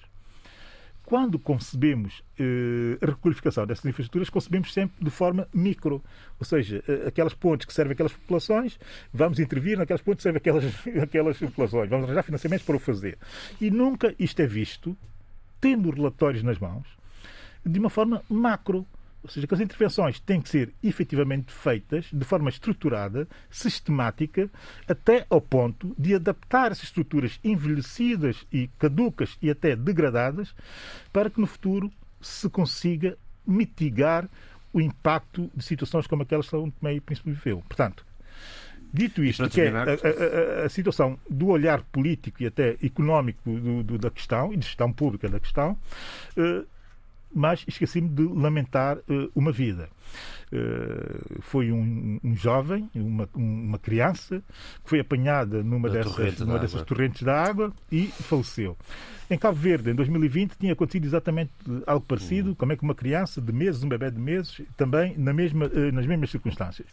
Quando concebemos eh, a requalificação dessas infraestruturas, concebemos sempre de forma micro, ou seja, eh, aquelas pontes que servem aquelas populações, vamos intervir naquelas pontes que servem aquelas, aquelas populações, vamos arranjar financiamentos para o fazer. E nunca isto é visto, tendo relatórios nas mãos, de uma forma macro. Ou seja, que as intervenções têm que ser efetivamente feitas de forma estruturada, sistemática, até ao ponto de adaptar essas estruturas envelhecidas e caducas e até degradadas, para que no futuro se consiga mitigar o impacto de situações como aquelas que São Tomé e Príncipe viveu. Portanto, Dito isto, que é a, a, a, situação do olhar político e até económico do, do, da questão e de gestão pública da questão, eh, mas esqueci-me de lamentar uh, uma vida. Uh, foi um, um jovem, uma, uma, criança, que foi apanhada numa, dessas, numa dessas torrentes da água e faleceu. Em Cabo Verde, em 2020, tinha acontecido exatamente algo parecido, uhum. como é que uma criança de meses, um bebê de meses, também na mesma, uh, nas mesmas circunstâncias.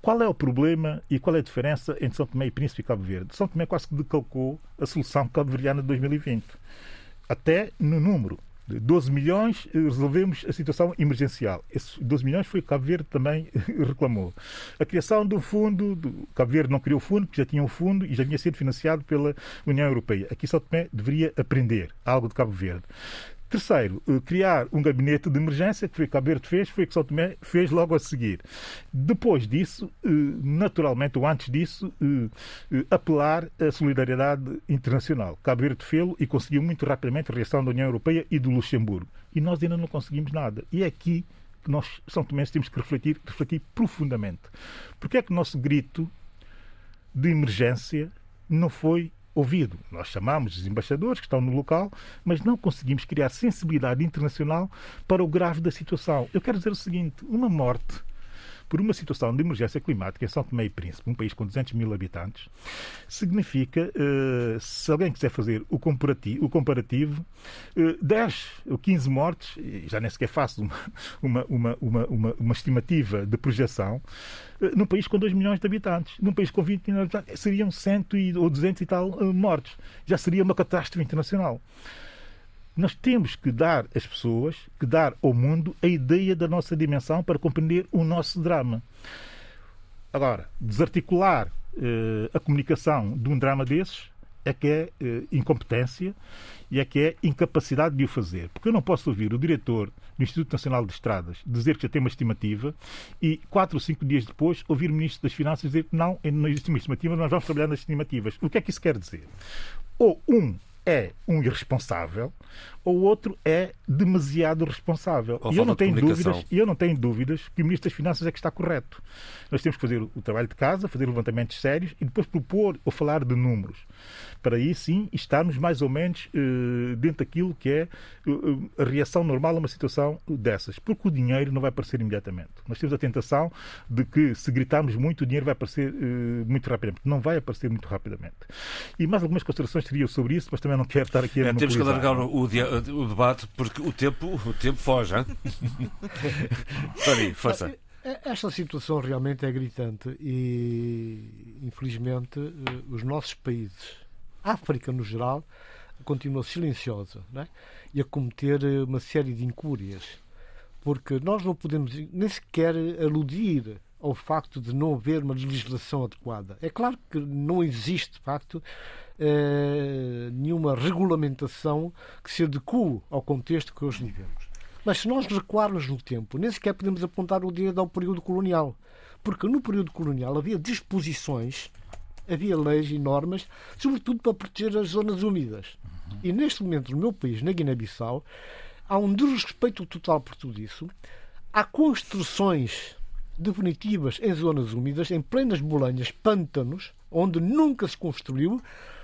Qual é o problema e qual é a diferença entre São Tomé e Príncipe e Cabo Verde? São Tomé quase que decalcou a solução cabo-verdiana de 2020. Até no número. 12 milhões, eh, resolvemos a situação emergencial. Esses 12 milhões foi o Cabo Verde também reclamou. A criação do fundo, do Cabo Verde não criou o fundo, porque já tinha um fundo e já vinha sido financiado pela União Europeia. Aqui só Tomé deveria aprender algo de Cabo Verde Terceiro, eh, criar um gabinete de emergência, que foi o que Verde fez, foi o que São Tomé fez logo a seguir. Depois disso, eh, naturalmente, ou antes disso, eh, apelar à solidariedade internacional. Cabo Verde fez e conseguiu muito rapidamente a reação da União Europeia e do Luxemburgo. E nós ainda não conseguimos nada. E é aqui que nós, São Tomé, temos que refletir, refletir profundamente. Porque é que o nosso grito de emergência não foi ouvido. Nós chamamos os embaixadores que estão no local, mas não conseguimos criar sensibilidade internacional para o grave da situação. Eu quero dizer o seguinte: uma morte por uma situação de emergência climática em São Tomé e Príncipe, um país com 200 mil habitantes, significa, uh, se alguém quiser fazer o comparativo, o comparativo uh, 10 ou 15 mortes, já nem sequer faço uma, uma, uma, uma, uma estimativa de projeção, uh, num país com 2 milhões de habitantes. Num país com 20 milhões de habitantes, seriam 100 ou 200 e tal mortes. Já seria uma catástrofe internacional nós temos que dar às pessoas, que dar ao mundo a ideia da nossa dimensão para compreender o nosso drama. Agora, desarticular eh, a comunicação de um drama desses é que é eh, incompetência e é que é incapacidade de o fazer. Porque eu não posso ouvir o diretor do Instituto Nacional de Estradas dizer que já tem uma estimativa e quatro ou cinco dias depois ouvir o Ministro das Finanças dizer que não, não existe uma estimativa, nós vamos trabalhar nas estimativas. O que é que isso quer dizer? Ou um é um irresponsável, ou o outro é demasiado responsável. Ou e eu não tenho dúvidas, e eu não tenho dúvidas que o Ministro das Finanças é que está correto. Nós temos que fazer o trabalho de casa, fazer levantamentos sérios e depois propor ou falar de números. Para aí sim estarmos mais ou menos eh, dentro daquilo que é eh, a reação normal a uma situação dessas. Porque o dinheiro não vai aparecer imediatamente. Nós temos a tentação de que se gritarmos muito, o dinheiro vai aparecer eh, muito rapidamente. Não vai aparecer muito rapidamente. E mais algumas considerações teriam sobre isso, mas também não quero estar aqui a É, temos que alargar o, o debate porque o tempo, o tempo foge. Tony, força. É- Esta situação realmente é gritante e, infelizmente, eh, os nossos países, a África no geral, continua silenciosa é? e a cometer eh, uma série de incúrias. Porque nós não podemos nem sequer aludir ao facto de não haver uma legislação adequada. É claro que não existe, de facto, eh, nenhuma regulamentação que se adeque ao contexto que hoje vivemos. Mas se nós recuarmos no tempo, nem sequer podemos apontar o dedo ao período colonial. Porque no período colonial havia disposições, havia leis e normas, sobretudo para proteger as zonas úmidas. E neste momento, no meu país, na Guiné-Bissau, há um desrespeito total por tudo isso. Há construções definitivas em zonas úmidas, em plenas bolanhas, pântanos, onde nunca se construiu,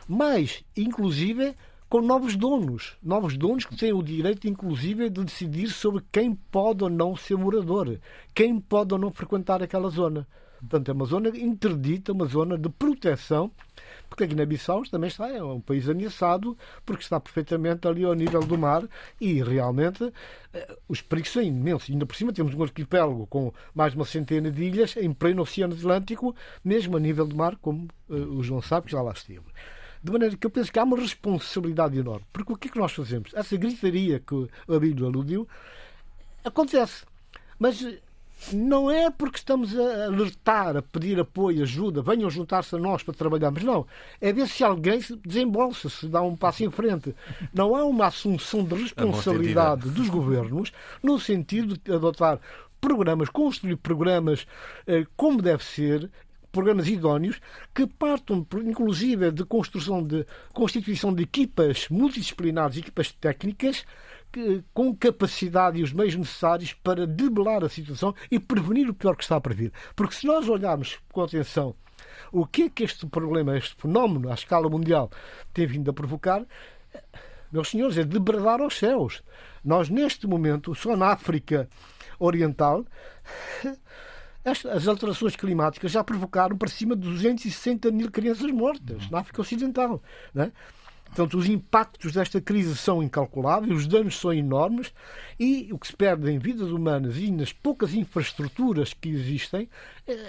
mas, inclusive, com novos donos. Novos donos que têm o direito, inclusive, de decidir sobre quem pode ou não ser morador, quem pode ou não frequentar aquela zona. Portanto, é uma zona interdita, uma zona de proteção, porque a Guiné-Bissau também está, é um país ameaçado, porque está perfeitamente ali ao nível do mar e realmente eh, os perigos são imensos. Ainda por cima temos um arquipélago com mais de uma centena de ilhas em pleno Oceano Atlântico, mesmo a nível do mar, como eh, o João sabe que já lá esteve. De maneira que eu penso que há uma responsabilidade enorme. Porque o que é que nós fazemos? Essa gritaria que o Abílio aludiu acontece. Mas não é porque estamos a alertar, a pedir apoio, ajuda, venham juntar-se a nós para trabalharmos. Não. É ver se alguém se desembolsa, se dá um passo em frente. Não há uma assunção de responsabilidade dos governos no sentido de adotar programas, construir programas eh, como deve ser, programas idóneos que partam, inclusive, de construção de constituição de equipas multidisciplinares, equipas técnicas que- com capacidade e os meios necessários para debelar a situação e prevenir o pior que está a prever. Porque se nós olharmos com atenção o que é que este problema, este fenómeno à escala mundial tem vindo a provocar, meus senhores, é debradar aos céus. Nós, neste momento, só na África Oriental, as alterações climáticas já provocaram para cima de 260 mil crianças mortas na África Ocidental. Não é? Portanto, os impactos desta crise são incalculáveis, os danos são enormes e o que se perde em vidas humanas e nas poucas infraestruturas que existem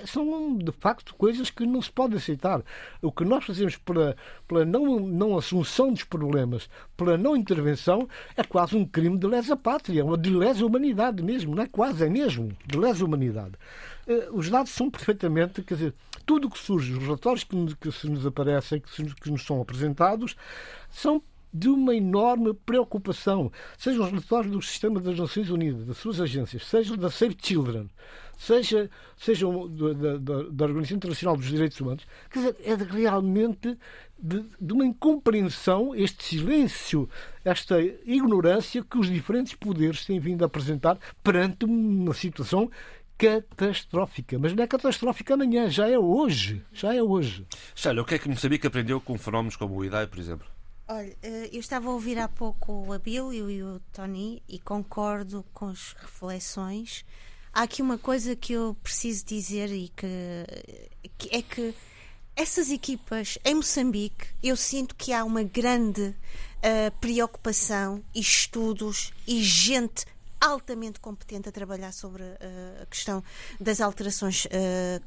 são, de facto, coisas que não se podem aceitar. O que nós fazemos pela, pela não, não assunção dos problemas, pela não intervenção, é quase um crime de lesa pátria, de lesa humanidade mesmo, não é quase, é mesmo, de lesa humanidade. Eh, Os dados são perfeitamente, quer dizer, tudo o que surge, os relatórios que, que se nos aparecem, que, se que nos são apresentados, são de uma enorme preocupação, seja os relatórios do sistema das Nações Unidas, das suas agências, seja da Save Children, seja, seja da, da, da Organização Internacional dos Direitos Humanos, quer dizer, é de, realmente de, de, uma incompreensão, este silêncio, esta ignorância que os diferentes poderes têm vindo a apresentar perante uma situação catastrófica. Mas não é catastrófica amanhã, já é hoje. Já é hoje. Chalha, o que é que Moçambique aprendeu com fenómenos como o IDAI, por exemplo? Olha, eh, eu estava a ouvir há pouco o Abílio e o Tony e concordo com as reflexões. Há aqui uma coisa que eu preciso dizer e que, que é que essas equipas em Moçambique, eu sinto que há uma grande uh, preocupação e estudos e gente altamente competente a trabalhar sobre uh, a questão das alterações uh,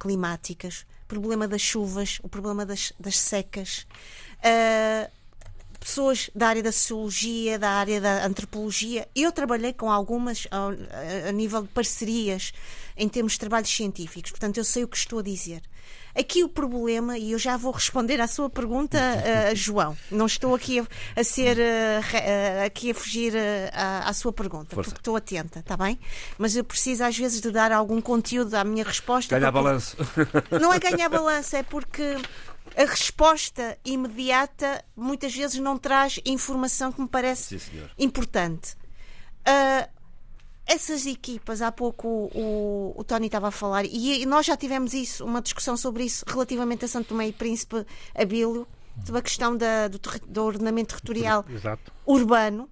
climáticas, problema das chuvas, o problema das, das secas. Uh, pessoas da área da sociologia, da área da antropologia. Eu trabalhei com algumas a, a nível de parcerias em termos de trabalhos científicos, portanto, eu sei o que estou a dizer. Aqui o problema, e eu já vou responder à sua pergunta, uh, João, não estou aqui a, a ser uh, uh, aqui a fugir à, à, sua pergunta, Força. porque estou atenta, está bem? Mas eu preciso às vezes de dar algum conteúdo à minha resposta. Ganhar balanço. Não é ganhar balanço, é porque a resposta imediata muitas vezes não traz informação que me parece Sim, importante. Uh, essas equipas, há pouco o, o, o Tony estava a falar, e, nós já tivemos isso, uma discussão sobre isso relativamente a Santo Tomé e Príncipe Abílio, sobre a questão da, do, do, ordenamento territorial Exato. urbano,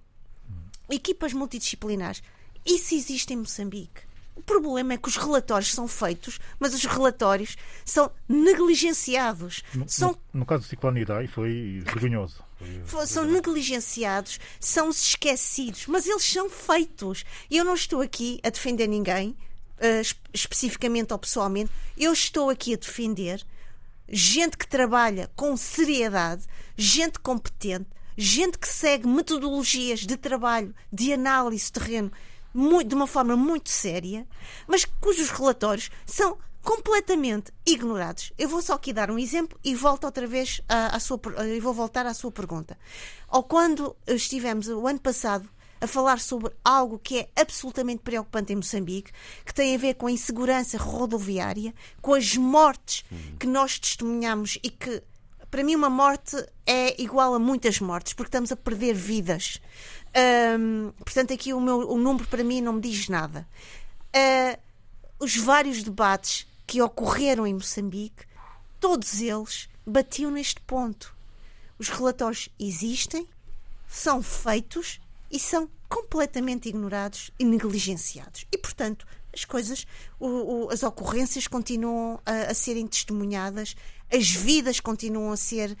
equipas multidisciplinares. Isso existe em Moçambique. O problema é que os relatórios são feitos, mas os relatórios são negligenciados. No, são... no, no caso do ciclone Idai foi vergonhoso. Foi, são negligenciados, são esquecidos, mas eles são feitos. E eu não estou aqui a defender ninguém, uh, especificamente ou pessoalmente, eu estou aqui a defender gente que trabalha com seriedade, gente competente, gente que segue metodologias de trabalho, de análise de terreno muito, de uma forma muito séria, mas cujos relatórios são completamente ignorados. Eu vou só aqui dar um exemplo e volto outra vez à, à sua, e vou voltar à sua pergunta. Ou quando estivemos o ano passado a falar sobre algo que é absolutamente preocupante em Moçambique, que tem a ver com a insegurança rodoviária, com as mortes que nós testemunhamos e que, para mim, uma morte é igual a muitas mortes, porque estamos a perder vidas. Um, portanto, aqui o, meu, o número para mim não me diz nada. Uh, os vários debates que ocorreram em Moçambique, todos eles batiam neste ponto. Os relatórios existem, são feitos e são completamente ignorados e negligenciados. E, portanto, as coisas, o, o, as ocorrências continuam a, a, serem testemunhadas, as vidas continuam a ser uh, uh,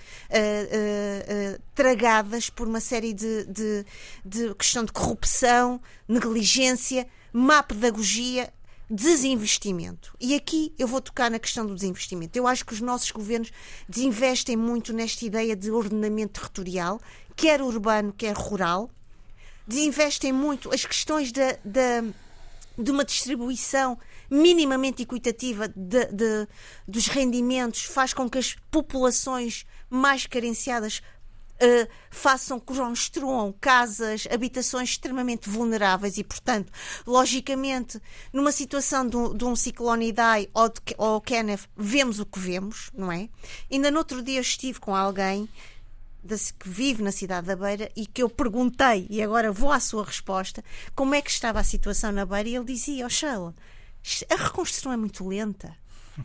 uh, tragadas por uma série de, de, de questão de corrupção, negligência, má pedagogia, desinvestimento. E aqui eu vou tocar na questão do desinvestimento. Eu acho que os nossos governos desinvestem muito nesta ideia de ordenamento territorial, quer urbano, quer rural. Desinvestem muito as questões de uma distribuição minimamente equitativa de, de, dos rendimentos faz com que as populações mais carenciadas uh, façam, construam casas, habitações extremamente vulneráveis e, portanto, logicamente, numa situação de, de um ciclone Idai ou, de, ou Kenneth, vemos o que vemos, não é? Ainda no outro dia estive com alguém que vive na cidade da Beira e que eu perguntei, e agora vou à sua resposta, como é que estava a situação na Beira, e ele dizia: Oh, Sheila, a reconstrução é muito lenta.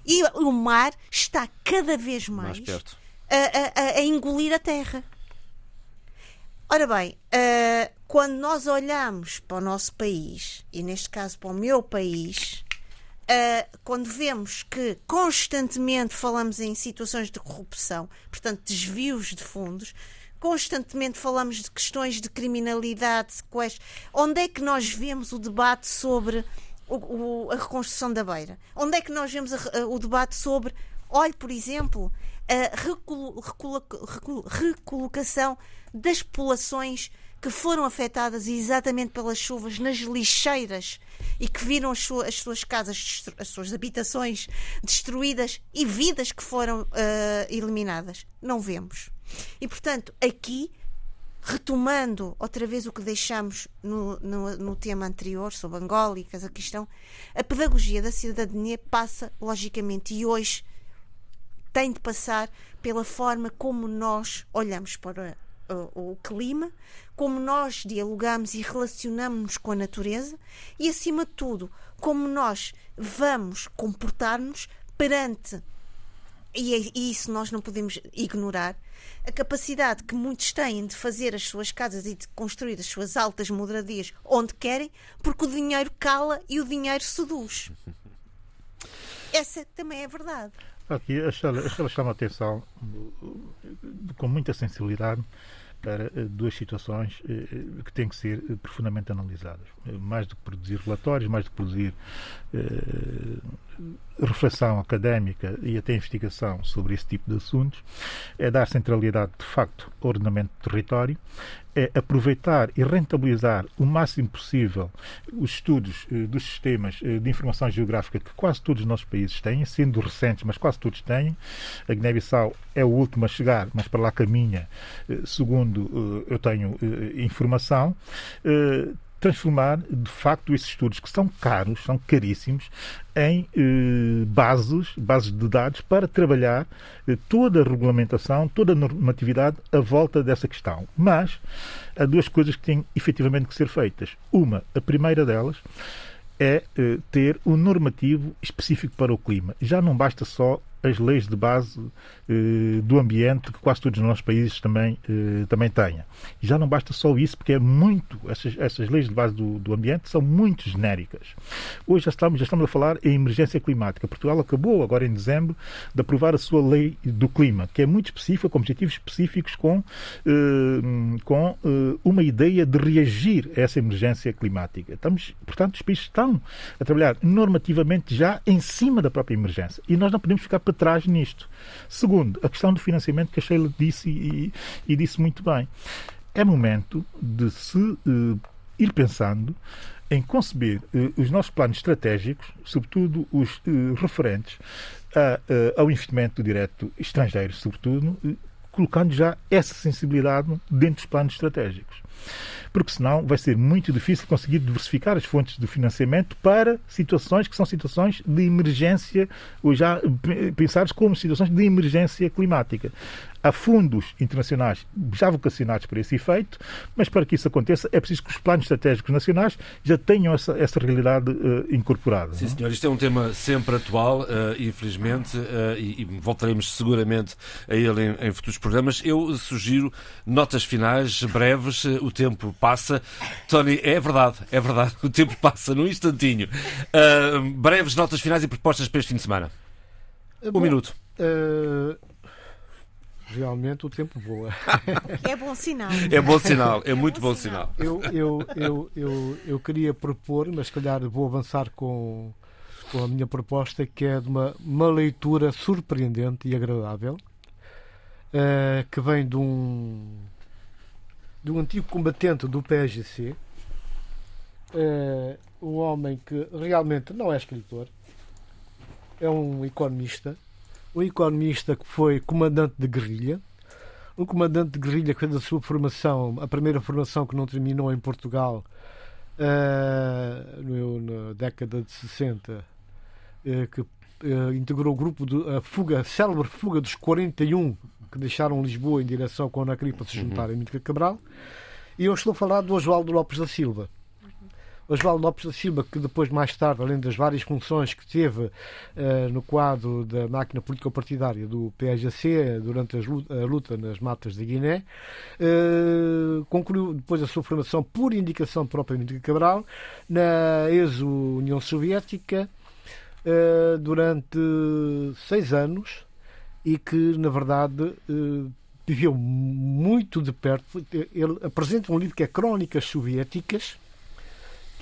E o mar está cada vez mais, mais a, a, a, engolir a terra. Ora bem, uh, quando nós olhamos para o nosso país, e neste caso para o meu país, uh, quando vemos que constantemente falamos em situações de corrupção, portanto, desvios de fundos, constantemente falamos de questões de criminalidade, sequestro, onde é que nós vemos o debate sobre o, a reconstrução da beira? Onde é que nós vemos a, a, o debate sobre, olhe, por exemplo, a recolo, recolo, recolo, recolocação das populações que foram afetadas exatamente pelas chuvas nas lixeiras e que viram as, suas, as suas casas, as suas habitações destruídas e vidas que foram uh, eliminadas. Não vemos. E, portanto, aqui retomando outra vez o que deixamos no, no, no tema anterior sobre Angola e Cazaquistão, a pedagogia da cidadania passa, logicamente, e hoje tem de passar pela forma como nós olhamos para o, o clima, como nós dialogamos e relacionamos-nos com a natureza e, acima de tudo, como nós vamos comportar-nos perante, e, e isso nós não podemos ignorar, a capacidade que muitos têm de fazer as suas casas e de construir as suas altas moradias onde querem, porque o dinheiro cala e o dinheiro seduz. Essa também é verdade. Aqui a Sheila chama a atenção com muita sensibilidade para eh, duas situações eh, eh, que têm que ser profundamente analisadas. Mais do que produzir relatórios, mais do que produzir reflexão académica e até investigação sobre esse tipo de assuntos, é dar centralidade, de facto, ao ordenamento do território, é aproveitar e rentabilizar o máximo possível os estudos eh, dos sistemas eh, de informação geográfica que quase todos os nossos países têm, sendo recentes, mas quase todos têm. A Guiné-Bissau é o último a chegar, mas para lá caminha, eh, segundo eu tenho informação transformar, de facto, esses estudos, que são caros, são caríssimos, em eh, bases, bases de dados para trabalhar eh, toda a regulamentação, toda a normatividade à volta dessa questão. Mas há duas coisas que têm efetivamente que ser feitas. Uma, a primeira delas, é eh, ter um normativo específico para o clima. Já não basta só as leis de base eh, do ambiente que quase todos os nossos países também, eh, também têm. E já não basta só isso, porque é muito, essas, essas leis de base do, do ambiente são muito genéricas. Hoje já estamos, já estamos a falar em emergência climática. Portugal acabou, agora em dezembro, de aprovar a sua lei do clima, que é muito específica, com objetivos específicos, com, eh, com eh, uma ideia de reagir a essa emergência climática. Estamos, portanto, os países estão a trabalhar normativamente já em cima da própria emergência. E nós não podemos ficar para trás nisto. Segundo, a questão do financiamento que a Sheila disse e, e disse muito bem. É momento de se uh, ir pensando em conceber uh, os nossos planos estratégicos, sobretudo os uh, referentes a, ao investimento direto estrangeiro, sobretudo, colocando já essa sensibilidade dentro dos planos estratégicos porque senão vai ser muito difícil conseguir diversificar as fontes de financiamento para situações que são situações de emergência, ou já pensadas como situações de emergência climática. Há fundos internacionais já vocacionados para esse efeito, mas para que isso aconteça é preciso que os planos estratégicos nacionais já tenham essa, essa realidade uh, incorporada. Sim, senhor. Isto é um tema sempre atual, uh, infelizmente, uh, e, e, voltaremos seguramente a ele em, em, futuros programas. Eu sugiro notas finais breves. O tempo passa. Tony, é verdade, é verdade. O tempo passa num instantinho. breves notas finais e propostas para este fim de semana. Um Bom, minuto. Uh realmente o tempo voa. É bom sinal. É bom sinal, é muito bom sinal. Eu, eu, eu, eu, eu queria propor, mas se calhar vou avançar com, com a minha proposta, que é de uma, uma leitura surpreendente e agradável, uh, que vem de um, de um antigo combatente do PSGC, uh, eh, um homem que realmente não é escritor, é um economista um economista que foi comandante de guerrilha, um comandante de guerrilha que fez a sua formação, a primeira formação que não terminou em Portugal uh, no, na década de 60, uh, eh, que uh, integrou o grupo de a fuga, a célebre fuga dos 41 que deixaram Lisboa em direção a Anacri para se juntar uhum. a Cabral. E eu estou a falar do Oswaldo Lopes da Silva. Osvaldo Lopes da Silva, que depois, mais tarde, além das várias funções que teve uh, no quadro da máquina político-partidária do PSGC durante luta, a luta nas matas de Guiné, uh, concluiu depois a sua formação por indicação propriamente de Cabral na ex-União Soviética uh, durante seis anos e que, na verdade, viveu muito de perto. Ele apresenta um livro que é Crónicas Soviéticas,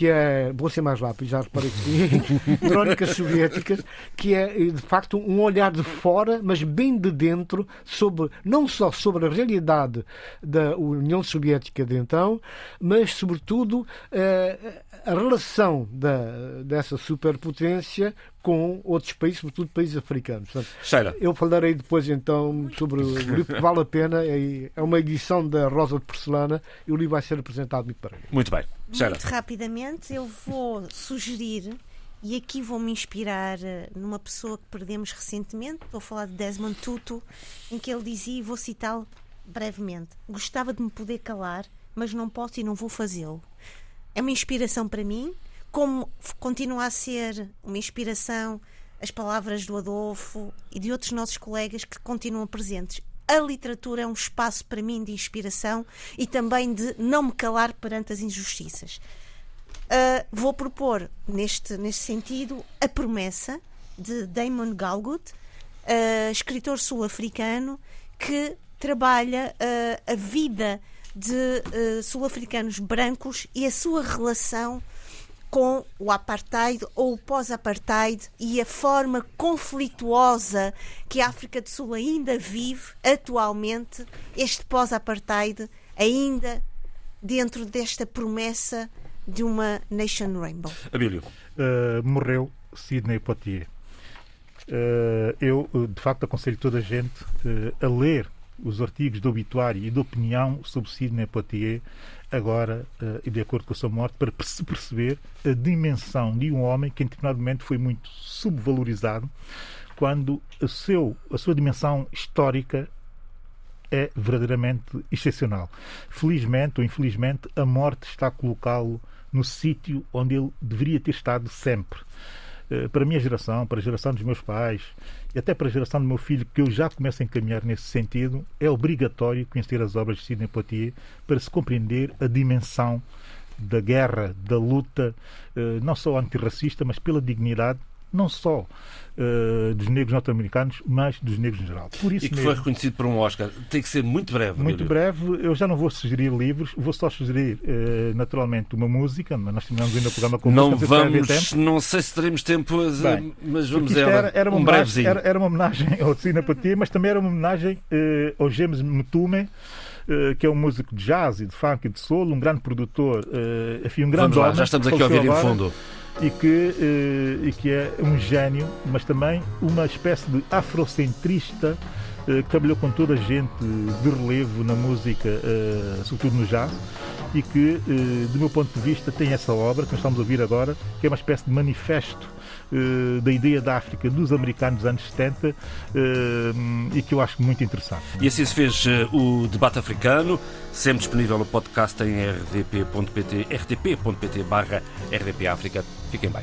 que é, vou ser mais rápido, já reparei que sim, Crónicas Soviéticas, que é de facto um olhar de fora, mas bem de dentro, sobre, não só sobre a realidade da União Soviética de então, mas sobretudo eh, a relação da, dessa superpotência com outros países, sobretudo países africanos. Portanto, Sheila. Eu falarei depois então sobre o livro que vale a pena. É é uma edição da Rosa de Porcelana e o livro vai ser apresentado muito para Muito bem. Sheila. Muito rapidamente, eu vou sugerir, e aqui vou-me inspirar eh, numa pessoa que perdemos recentemente, vou falar de Desmond Tutu, em que ele dizia, e vou citá-lo brevemente: Gostava de me poder calar, mas não posso e não vou fazê-lo. É uma inspiração para mim, como continua a ser uma inspiração as palavras do Adolfo e de outros nossos colegas que continuam presentes. A literatura é um espaço para mim de inspiração e também de não me calar perante as injustiças. Uh, vou propor, neste, neste sentido, a promessa de Damon Galgut, uh, escritor sul-africano que trabalha uh, a vida de sul-africanos brancos e a sua relação com o apartheid ou o pós-apartheid e a forma conflituosa que a África do Sul ainda vive atualmente, este pós-apartheid ainda dentro desta promessa de uma Nation Rainbow. Abílio. Uh, morreu Sidney Poitier. Uh, eu, uh, de facto, aconselho toda a gente a ler os artigos de obituário e de opinião sobre Sidney Poitier, agora e de acordo com a sua morte, para se perceber a dimensão de um homem que, em determinado momento, foi muito subvalorizado, quando a, seu, a sua dimensão histórica é verdadeiramente excepcional. Felizmente ou infelizmente, a morte está a colocá-lo no sítio onde ele deveria ter estado sempre. Para a minha geração, para a geração dos meus pais e até para a geração do meu filho, que eu já começo a encaminhar nesse sentido, é obrigatório conhecer as obras de Sidney Poitier para se compreender a dimensão da guerra, da luta, não só antirracista, mas pela dignidade não só uh, dos negros norte-americanos, mas dos negros em geral. Por isso e que mesmo, foi reconhecido por um Oscar. Tem que ser muito breve. Muito breve. Eu já não vou sugerir livros, vou só sugerir, uh, naturalmente, uma música. Mas temos ainda o programa com não música. Vamos, não sei se teremos tempo, Bem, mas vamos a era, era, uma um brevezinho. Era, era, uma homenagem ao Patia, mas também era uma homenagem uh, ao James Mutume. Que é um músico de jazz e de funk e de solo, um grande produtor, enfim, um grande Vamos lá, homem. já estamos aqui a ouvir em fundo e que, eh, e que é um gênio, mas também uma espécie de afrocentrista eh, que trabalhou com toda a gente de relevo na música, eh, sobretudo no jazz, e que, do meu ponto de vista, tem essa obra que nós estamos a ouvir agora, que é uma espécie de manifesto da ideia da África dos americanos dos anos 70 e que eu acho muito interessante. E assim se fez o debate africano, sempre disponível no podcast em rdp.pt, rtp.pt barra rdp África. Fiquem bem.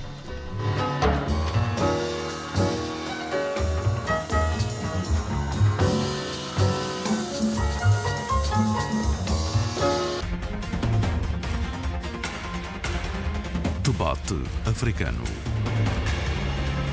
Debate africano.